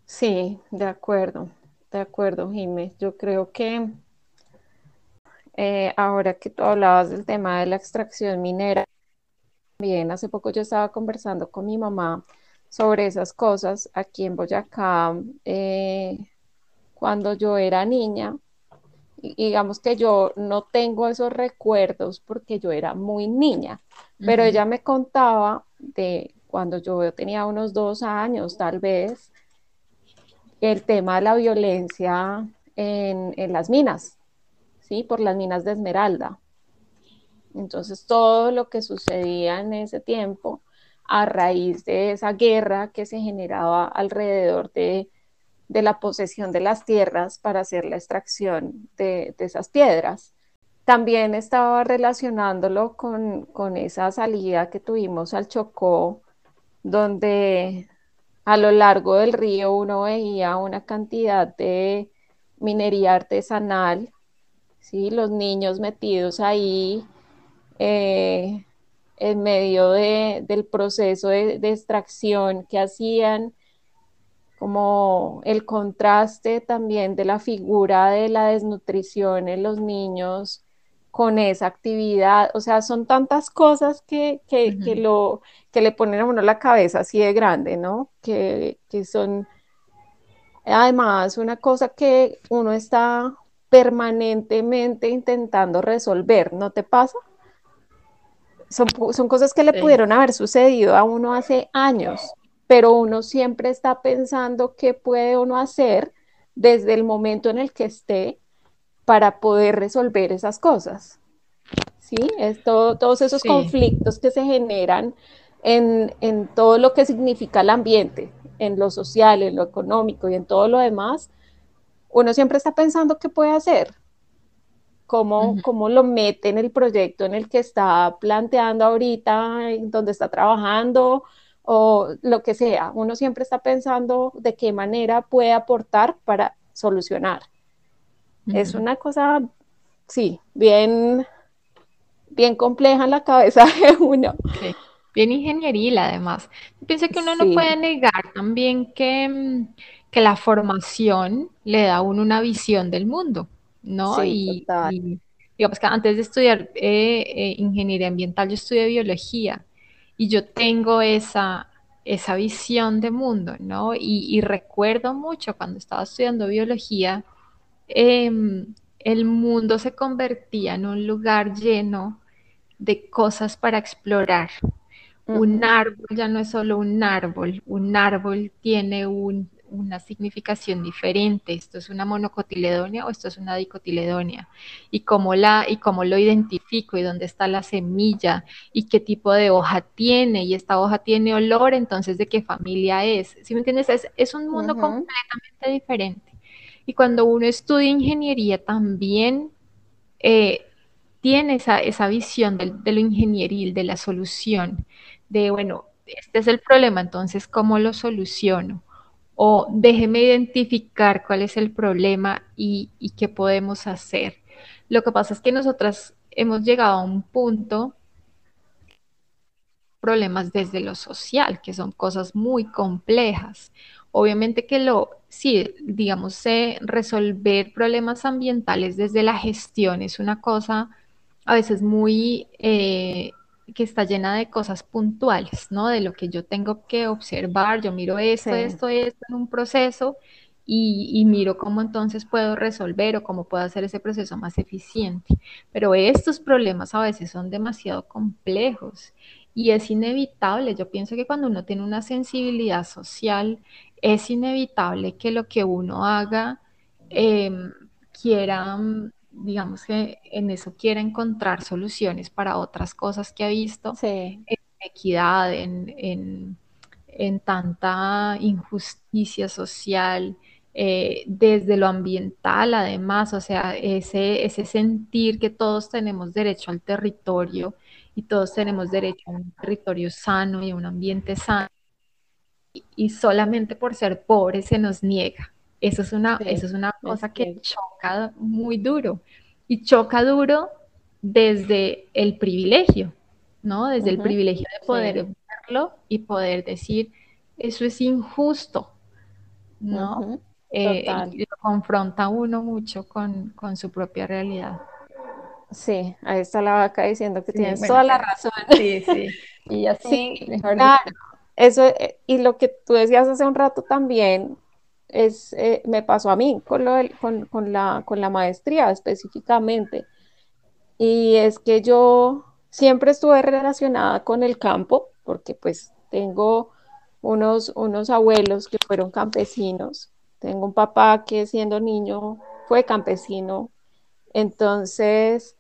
Sí, de acuerdo, de acuerdo, Jiménez. Yo creo que eh, ahora que tú hablabas del tema de la extracción minera, Bien, hace poco yo estaba conversando con mi mamá sobre esas cosas aquí en Boyacá, eh, cuando yo era niña. digamos que yo no tengo esos recuerdos porque yo era muy niña, pero ella me contaba de cuando yo tenía unos dos años, tal vez, el tema de la violencia en, en las minas, ¿sí? Por las minas de Esmeralda. Entonces, todo lo que sucedía en ese tiempo a raíz de esa guerra que se generaba alrededor de, la posesión de las tierras para hacer la extracción de, esas piedras. También estaba relacionándolo con, con, esa salida que tuvimos al Chocó, donde a lo largo del río uno veía una cantidad de minería artesanal, ¿sí? los niños metidos ahí eh, en medio del proceso de, extracción que hacían, como el contraste también de la figura de la desnutrición en los niños con esa actividad, o sea, son tantas cosas que, lo, que le ponen a uno la cabeza así de grande, ¿no? Que, que son además una cosa que uno está permanentemente intentando resolver, ¿no te pasa? Son, cosas que le pudieron haber sucedido a uno hace años, pero uno siempre está pensando qué puede uno hacer desde el momento en el que esté para poder resolver esas cosas. ¿Sí? Es todos esos conflictos que se generan en, en todo lo que significa el ambiente, en lo social, en lo económico y en todo lo demás, uno siempre está pensando qué puede hacer, cómo, cómo lo mete en el proyecto en el que está planteando ahorita, en donde está trabajando o lo que sea. Uno siempre está pensando de qué manera puede aportar para solucionar. Es una cosa, sí, bien, bien compleja en la cabeza (laughs) de uno. Bien ingenieril además. Pienso que uno no puede negar también que, mm, que, la formación le da a uno una visión del mundo, ¿no? y, digamos que antes de estudiar eh, eh, ingeniería ambiental, yo estudié biología y yo tengo esa, esa visión de mundo, ¿no? Y, recuerdo mucho cuando estaba estudiando biología, em, el mundo se convertía en un lugar lleno de cosas para explorar, un árbol ya no es solo un árbol, un árbol tiene una significación diferente. Esto es una monocotiledonia o esto es una dicotiledonia. Y cómo, la, y cómo lo identifico y dónde está la semilla y qué tipo de hoja tiene. Y esta hoja tiene olor, entonces de qué familia es. ¿Sí me entiendes? Es, un mundo completamente diferente. Y cuando uno estudia ingeniería también eh, tiene esa, esa visión de, de, lo ingenieril, de la solución de, bueno, este es el problema, entonces, ¿cómo lo soluciono? O déjeme identificar cuál es el problema y, qué podemos hacer. Lo que pasa es que nosotras hemos llegado a un punto problemas desde lo social, que son cosas muy complejas. Obviamente que lo, sí, digamos, resolver problemas ambientales desde la gestión es una cosa a veces muy eh, que está llena de cosas puntuales, ¿no? De lo que yo tengo que observar, yo miro esto, esto, esto en un proceso y, miro cómo entonces puedo resolver o cómo puedo hacer ese proceso más eficiente. Pero estos problemas a veces son demasiado complejos y es inevitable. Yo pienso que cuando uno tiene una sensibilidad social, es inevitable que lo que uno haga em, quiera digamos que en eso quiere encontrar soluciones para otras cosas que ha visto, en equidad, en, tanta injusticia social, eh, desde lo ambiental además, o sea, ese, ese sentir que todos tenemos derecho al territorio y todos tenemos derecho a un territorio sano y a un ambiente sano, y solamente por ser pobres se nos niega. Eso es una, eso es una cosa que choca muy duro. Y choca duro desde el privilegio, ¿no? Desde el privilegio de poder verlo y poder decir, eso es injusto, ¿no? Eh, lo confronta uno mucho con, su propia realidad. Sí, ahí está la vaca diciendo que tienes toda la razón. Sí, sí. (laughs) Y así, claro. Eso, eh, y lo que tú decías hace un rato también, es, eh, me pasó a mí con, lo con, la, con la maestría específicamente. Y es que yo siempre estuve relacionada con el campo, porque pues tengo unos, unos abuelos que fueron campesinos, tengo un papá que siendo niño fue campesino, entonces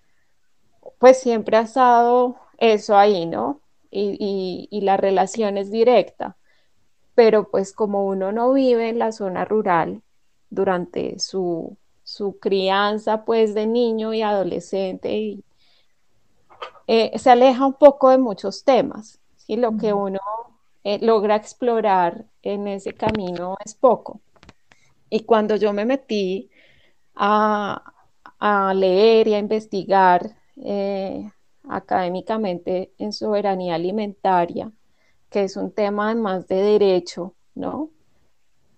pues siempre ha estado eso ahí, ¿no? Y, y la relación es directa pero pues como uno no vive en la zona rural durante su, crianza pues de niño y adolescente, y, eh, se aleja un poco de muchos temas, y lo que uno eh, logra explorar en ese camino es poco. Y cuando yo me metí a, leer y a investigar eh, académicamente en soberanía alimentaria, que es un tema más de derecho, ¿no?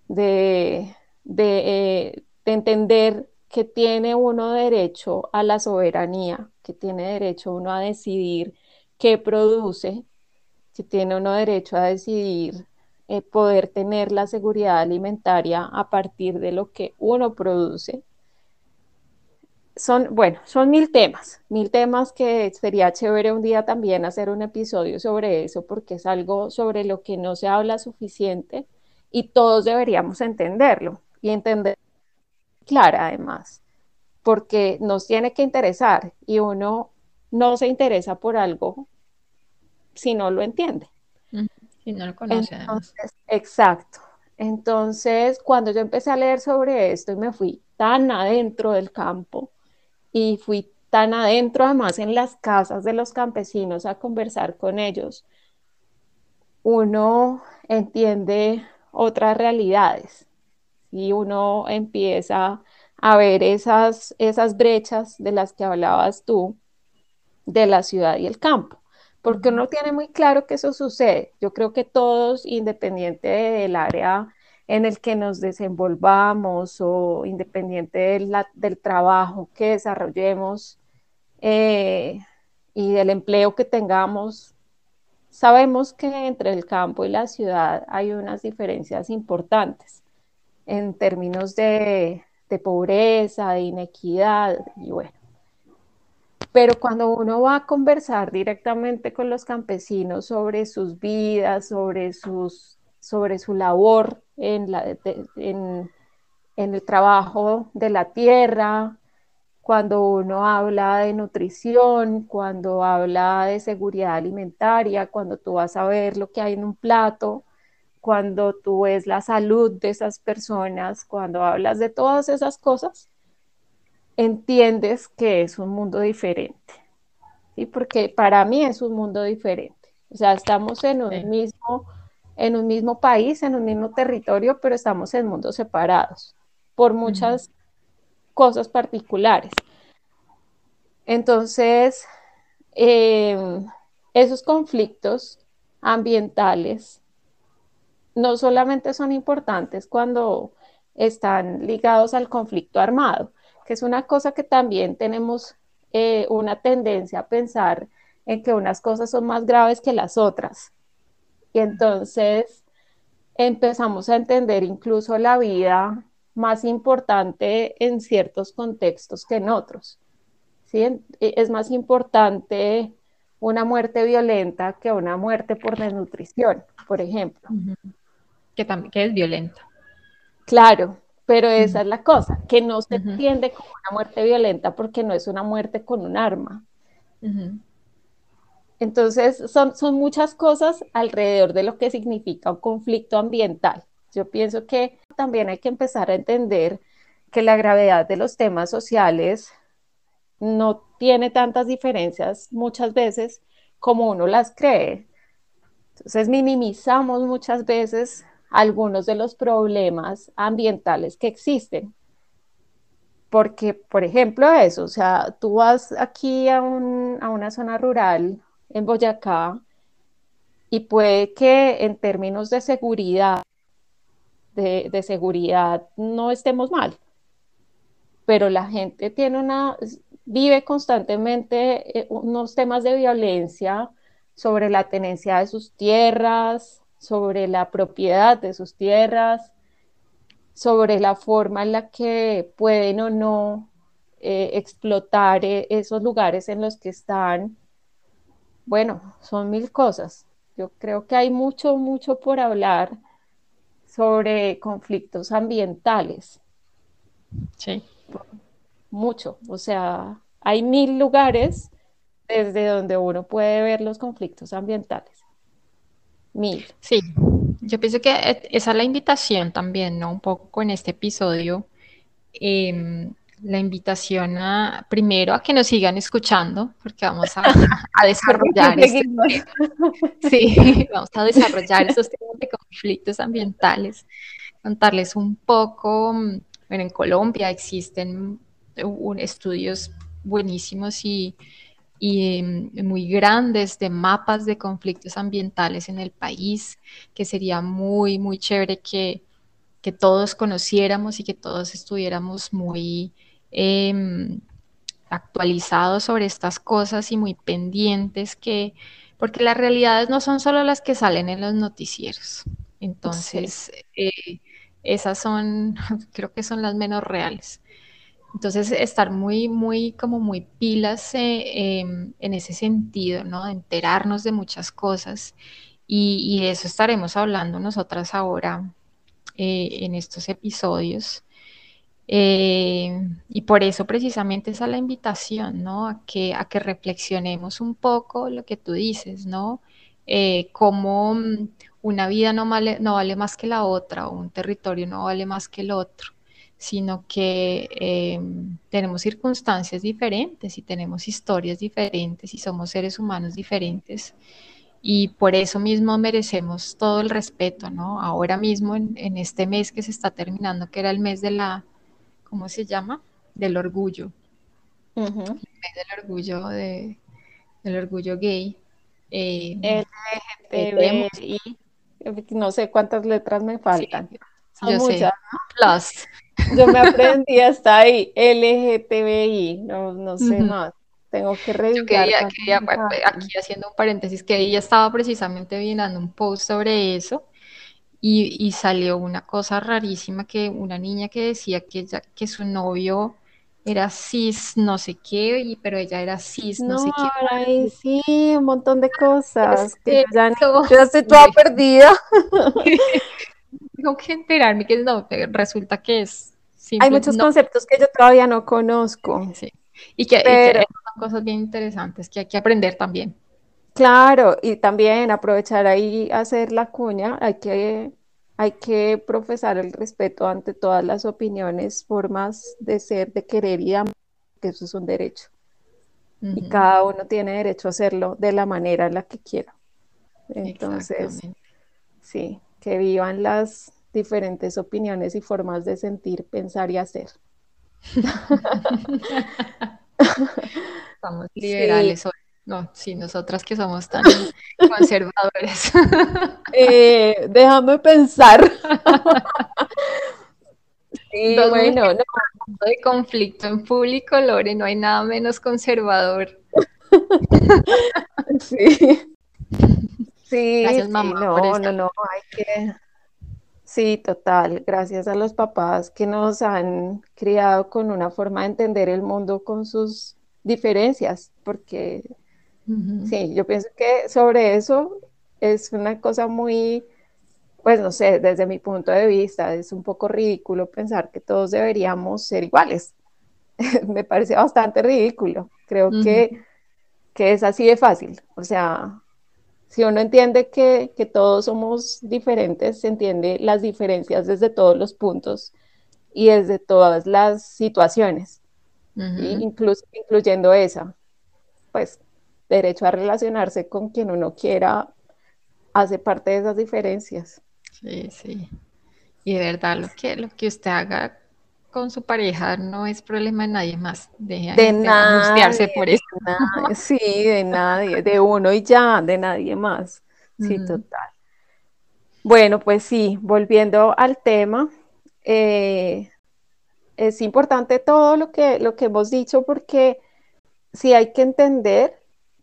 De, eh, de, entender que tiene uno derecho a la soberanía, que tiene derecho uno a decidir qué produce, que tiene uno derecho a decidir eh, poder tener la seguridad alimentaria a partir de lo que uno produce son, bueno, son mil temas, mil temas que sería chévere un día también hacer un episodio sobre eso, porque es algo sobre lo que no se habla suficiente y todos deberíamos entenderlo y entender clara además, porque nos tiene que interesar y uno no se interesa por algo si no lo entiende. Si no lo conoce. exacto. Entonces, cuando yo empecé a leer sobre esto y me fui tan adentro del campo y fui tan adentro además en las casas de los campesinos a conversar con ellos, uno entiende otras realidades y uno empieza a ver esas, esas brechas de las que hablabas tú de la ciudad y el campo, porque uno tiene muy claro que eso sucede. Yo creo que todos, independiente del área en el que nos desenvolvamos o independiente del trabajo que desarrollemos eh, y del empleo que tengamos, sabemos que entre el campo y la ciudad hay unas diferencias importantes en términos de, de pobreza, de inequidad y bueno. Pero cuando uno va a conversar directamente con los campesinos sobre sus vidas, sobre, sus, sobre su labor en, la, en, en el trabajo de la tierra, cuando uno habla de nutrición, cuando habla de seguridad alimentaria, cuando tú vas a ver lo que hay en un plato, cuando tú ves la salud de esas personas, cuando hablas de todas esas cosas, entiendes que es un mundo diferente. ¿sí? Porque para mí es un mundo diferente. O sea, estamos en un, mismo, en un mismo país, en un mismo territorio, pero estamos en mundos separados por muchas cosas particulares. Entonces, em, esos conflictos ambientales no solamente son importantes cuando están ligados al conflicto armado, que es una cosa que también tenemos eh, una tendencia a pensar en que unas cosas son más graves que las otras. Y entonces empezamos a entender incluso la vida más importante en ciertos contextos que en otros. ¿sí? E, es más importante una muerte violenta que una muerte por desnutrición, por ejemplo. Que también que es violenta. Claro, pero esa es la cosa, que no se entiende como una muerte violenta porque no es una muerte con un arma. Entonces, son, son muchas cosas alrededor de lo que significa un conflicto ambiental. Yo pienso que también hay que empezar a entender que la gravedad de los temas sociales no tiene tantas diferencias muchas veces como uno las cree. Entonces minimizamos muchas veces algunos de los problemas ambientales que existen. Porque, por ejemplo, eso, o sea, tú vas aquí a, a una zona rural en Boyacá y puede que en términos de seguridad de, seguridad no estemos mal, pero la gente tiene una, vive constantemente eh, unos temas de violencia sobre la tenencia de sus tierras, sobre la propiedad de sus tierras, sobre la forma en la que pueden o no eh, explotar eh, esos lugares en los que están. Bueno, son mil cosas. Yo creo que hay mucho, mucho por hablar sobre conflictos ambientales. Sí. Mucho. O sea, hay mil lugares desde donde uno puede ver los conflictos ambientales. Mil. Sí, yo pienso que esa es la invitación también, ¿no? Un poco con este episodio. Em, la invitación a, primero a que nos sigan escuchando, porque vamos a, (laughs) desarrollar este (laughs) sí, vamos a desarrollar esos temas de conflictos ambientales, contarles un poco, bueno, en Colombia existen estudios buenísimos y, em, muy grandes de mapas de conflictos ambientales en el país, que sería muy, muy chévere que, que todos conociéramos y que todos estuviéramos muy Em, actualizados sobre estas cosas y muy pendientes que, porque las realidades no son solo las que salen en los noticieros. Entonces, eh, esas son, (laughs) creo que son las menos reales. Entonces, estar muy, muy, como muy pilas eh, em, en ese sentido, ¿no? De enterarnos de muchas cosas. Y, y de eso estaremos hablando nosotras ahora eh, en estos episodios. Eh, y por eso precisamente esa es la invitación, ¿no? A que, a que reflexionemos un poco lo que tú dices, ¿no? eh, cómo mm, una vida no vale, no vale más que la otra, o un territorio no vale más que el otro, sino que em, tenemos circunstancias diferentes y tenemos historias diferentes y somos seres humanos diferentes. Y por eso mismo merecemos todo el respeto, ¿no? Ahora mismo, en, este mes que se está terminando, que era el mes de la, ¿cómo se llama? Del orgullo. El mes del orgullo, de, del orgullo gay. Eh, LGTBI, no sé cuántas letras me faltan. Son muchas, Plus. Yo me (laughs) aprendí hasta ahí, LGTBI, no, no sé más. Tengo que revisar. aquí haciendo un paréntesis, que ella estaba precisamente viendo un post sobre eso y, y, salió una cosa rarísima que una niña que decía que, que su novio era cis no sé qué, pero ella era cis no, sé qué. sí, un montón de cosas. Que ya, estoy toda perdida. (laughs) Tengo que enterarme que no, resulta que es. Hay muchos conceptos que yo todavía no conozco. Sí. Y que, son cosas bien interesantes que hay que aprender también. Claro, y también aprovechar ahí hacer la cuña, hay que hay que profesar el respeto ante todas las opiniones, formas de ser, de querer y amar, que eso es un derecho. Y cada uno tiene derecho a hacerlo de la manera en la que quiera. Entonces, sí, que vivan las diferentes opiniones y formas de sentir, pensar y hacer. (laughs) (laughs) Estamos liberales hoy. No, sí, nosotras que somos tan (laughs) conservadores. Eh, déjame pensar. (laughs) sí, bueno, no. De conflicto en público, Lore, no hay nada menos conservador. (laughs) sí. Sí, Gracias, mamá, no, no, no, hay que... Sí, total. Gracias a los papás que nos han criado con una forma de entender el mundo con sus diferencias, porque Sí, yo pienso que sobre eso es una cosa muy, pues no sé, desde mi punto de vista es un poco ridículo pensar que todos deberíamos ser iguales. (laughs) Me parece bastante ridículo. Creo que, que, es así de fácil. O sea, si uno entiende que, que, todos somos diferentes, se entiende las diferencias desde todos los puntos y desde todas las situaciones, incluso, incluyendo esa. Pues derecho a relacionarse con quien uno quiera hace parte de esas diferencias. Sí, sí. Y de verdad lo que, lo que usted haga con su pareja no es problema de nadie más. de, de nadie, por eso. sí, de nadie, de uno y ya, de nadie más. Sí, total. Bueno, pues sí, volviendo al tema, eh, es importante todo lo que, lo que hemos dicho porque sí hay que entender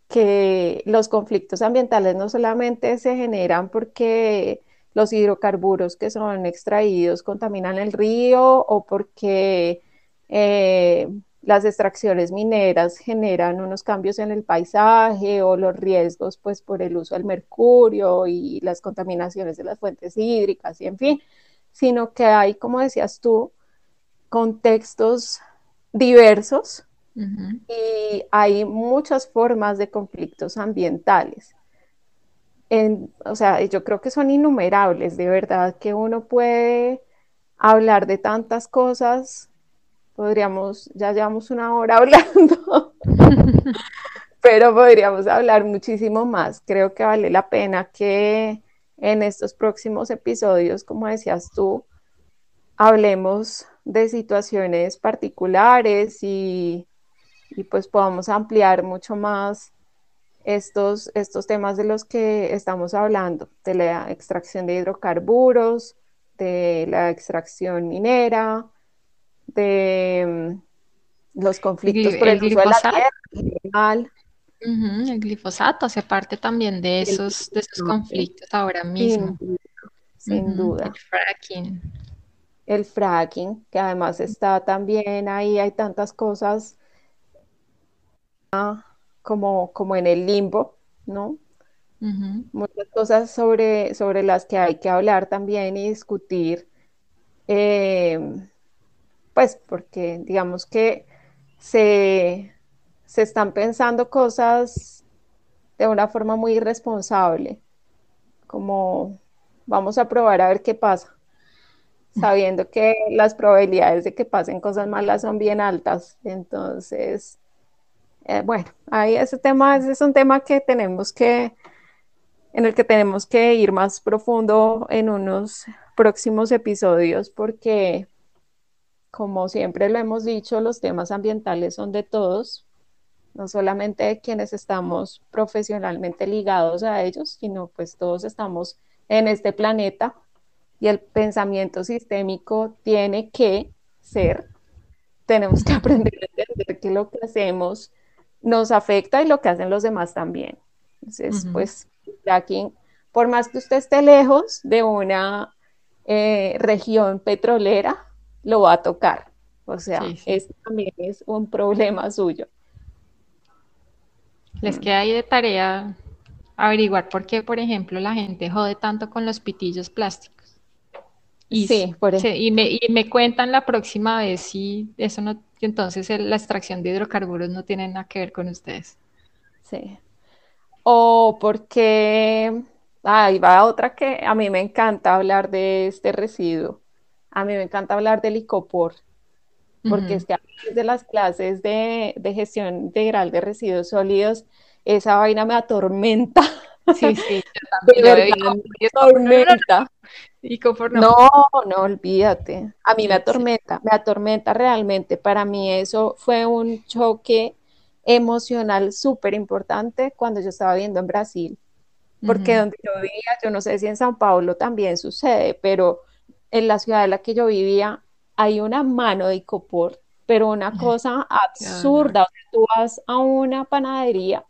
que los conflictos ambientales no solamente se generan porque los hidrocarburos que son extraídos contaminan el río o porque eh, las extracciones mineras generan unos cambios en el paisaje o los riesgos pues por el uso del mercurio y las contaminaciones de las fuentes hídricas y en fin, sino que hay, como decías tú, contextos diversos y hay muchas formas de conflictos ambientales. o sea, yo creo que son innumerables, de verdad, que uno puede hablar de tantas cosas. Podríamos, ya llevamos una hora (laughs) hablando, (laughs) pero podríamos hablar muchísimo más. Creo que vale la pena que en estos próximos episodios, como decías tú, hablemos de situaciones particulares y y pues podamos ampliar mucho más estos, estos temas de los que estamos hablando, de la extracción de hidrocarburos, de la extracción minera, de mm, los conflictos por el, uso de la tierra. el glifosato hace parte también de esos, de esos conflictos ahora mismo. Sin, duda. El fracking. El fracking, que además está también ahí, hay tantas cosas como, como en el limbo, ¿no? Muchas cosas sobre, sobre las que hay que hablar también y discutir, em, pues porque digamos que se, se están pensando cosas de una forma muy irresponsable, como vamos a probar a ver qué pasa, sabiendo que las probabilidades de que pasen cosas malas son bien altas. Entonces, eh, bueno, ahí ese tema es un tema que tenemos que, en el que tenemos que ir más profundo en unos próximos episodios porque, como siempre lo hemos dicho, los temas ambientales son de todos, no solamente de quienes estamos profesionalmente ligados a ellos, sino pues todos estamos en este planeta y el pensamiento sistémico tiene que ser, tenemos que (laughs) aprender a entender que lo que hacemos nos afecta y lo que hacen los demás también. Entonces, pues, aquí, por más que usted esté lejos de una eh, región petrolera, lo va a tocar. O sea, eso también es un problema suyo. Les queda ahí de tarea averiguar por qué, por ejemplo, la gente jode tanto con los pitillos plásticos. Y, sí, por y, me, y me cuentan la próxima vez si eso no, entonces la extracción de hidrocarburos no tiene nada que ver con ustedes. Sí. O porque, ahí va otra que a mí me encanta hablar de este residuo. A mí me encanta hablar del icopor, porque es que a de las clases de, de gestión integral de residuos sólidos, esa vaina me atormenta. (laughs) Sí, sí, yo (laughs) también. me atormenta. no. no, olvídate. A mí me atormenta, me atormenta realmente. Para mí eso fue un choque emocional súper importante cuando yo estaba viendo en Brasil. Porque donde yo vivía, yo no sé si en San Paulo también sucede, pero en la ciudad en la que yo vivía hay una mano de icopor, pero una cosa absurda. O sea, tú vas a una panadería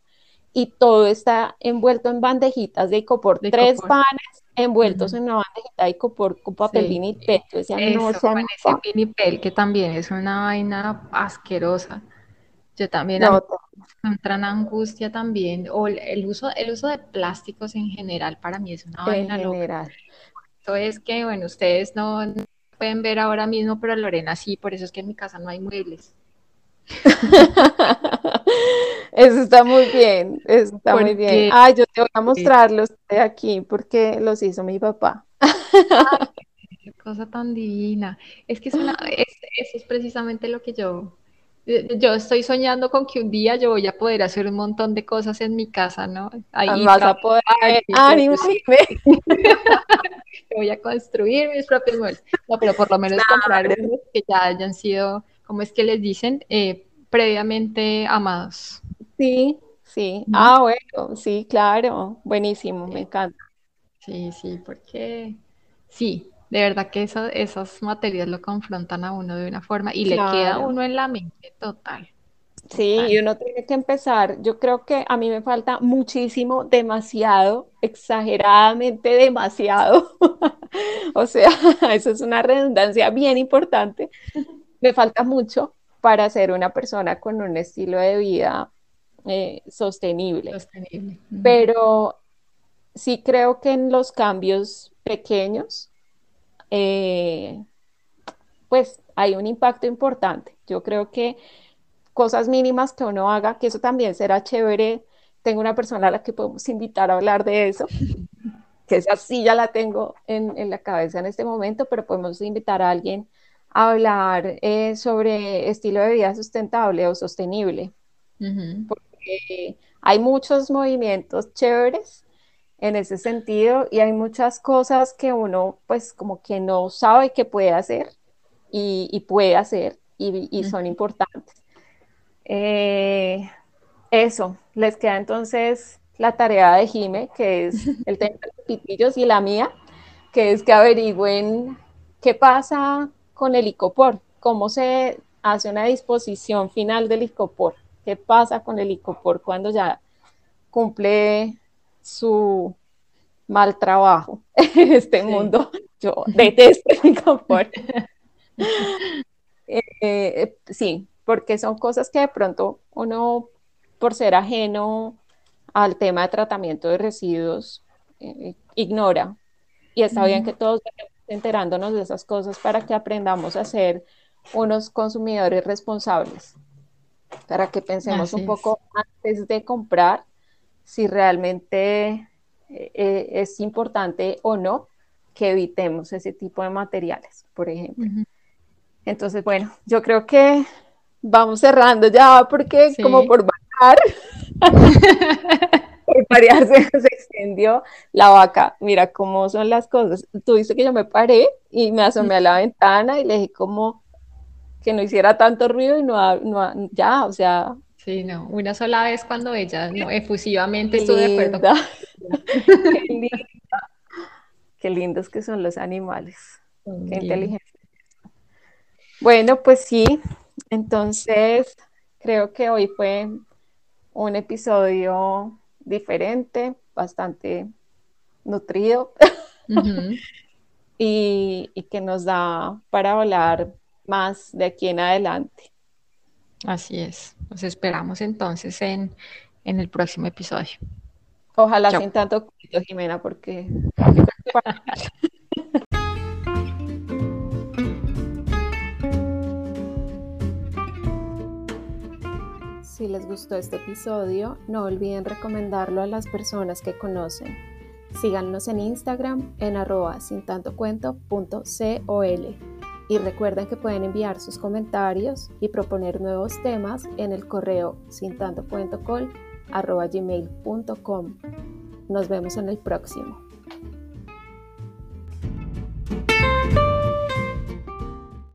y todo está envuelto en bandejitas de icopor, tres panes envueltos en una bandejita de icopor con papel sí. vinipel. Eso, no con ese vinipel que también es una vaina asquerosa. Yo también no, me entra en angustia también, o el uso, el uso de plásticos en general para mí es una vaina en general. Esto es que, bueno, ustedes no pueden ver ahora mismo, pero Lorena sí, por eso es que en mi casa no hay muebles. (laughs) Eso está muy bien, eso está muy bien. Ay, yo te voy a mostrar los de aquí porque los hizo mi papá. qué cosa tan divina. Es que es (laughs) eso es precisamente lo que yo, yo estoy soñando con que un día yo voy a poder hacer un montón de cosas en mi casa, ¿no? Ahí vas a poder, (laughs) voy a construir mis propios muebles. No, pero por lo menos comprar unos que ya hayan sido, ¿cómo es que les dicen? Eh, previamente amados. Sí, sí. Ah, bueno, sí, claro. Buenísimo, me encanta. Sí, sí, porque sí, de verdad que eso, esas materias lo confrontan a uno de una forma y le queda a uno en la mente total. Sí, y uno tiene que empezar. Yo creo que a mí me falta muchísimo, demasiado, exageradamente demasiado. (laughs) o sea, (laughs) eso es una redundancia bien importante. Me falta mucho para ser una persona con un estilo de vida eh, sostenible. Pero sí creo que en los cambios pequeños, eh, pues hay un impacto importante. Yo creo que cosas mínimas que uno haga, que eso también será chévere. Tengo una persona a la que podemos invitar a hablar de eso, (laughs) que esa sí ya la tengo en, en la cabeza en este momento, pero podemos invitar a alguien hablar eh, sobre estilo de vida sustentable o sostenible hay muchos movimientos chéveres en ese sentido y hay muchas cosas que uno pues como que no sabe que puede hacer y, puede hacer y, son importantes. Eh, eso, les queda entonces la tarea de Jime, que es (laughs) el tema de los pitillos y la mía, que es que averigüen qué pasa con el icopor, cómo se hace una disposición final del icopor. ¿Qué pasa con el icopor cuando ya cumple su mal trabajo en este mundo? (laughs) Yo detesto el icopor. (laughs) Eh, sí, porque son cosas que de pronto uno, por ser ajeno al tema de tratamiento de residuos, eh, ignora. Y está bien que todos enterándonos de esas cosas para que aprendamos a ser unos consumidores responsables para que pensemos un poco antes de comprar si realmente eh, eh, es importante o no que evitemos ese tipo de materiales, por ejemplo. Entonces, bueno, yo creo que vamos cerrando ya porque como por bajar, (laughs) por variarse (laughs) se, extendió la vaca. Mira cómo son las cosas. Tú dices que yo me paré y me asomé a la ventana y le dije como que no hiciera tanto ruido y no, no ya, o sea, Sí, no, una sola vez cuando ella no, efusivamente estuvo de acuerdo. (laughs) Qué, Qué lindos que son los animales. Qué inteligentes. Bueno, pues sí, entonces creo que hoy fue un episodio diferente, bastante nutrido (laughs) y, y que nos da para hablar más de aquí en adelante. Así es. Nos esperamos entonces en, el próximo episodio. Ojalá sin tanto Jimena, porque... (laughs) Si les gustó este episodio, no olviden recomendarlo a las personas que conocen. Síganos en Instagram en arroba sin y recuerden que pueden enviar sus comentarios y proponer nuevos temas en el correo sin tanto Nos vemos en el próximo.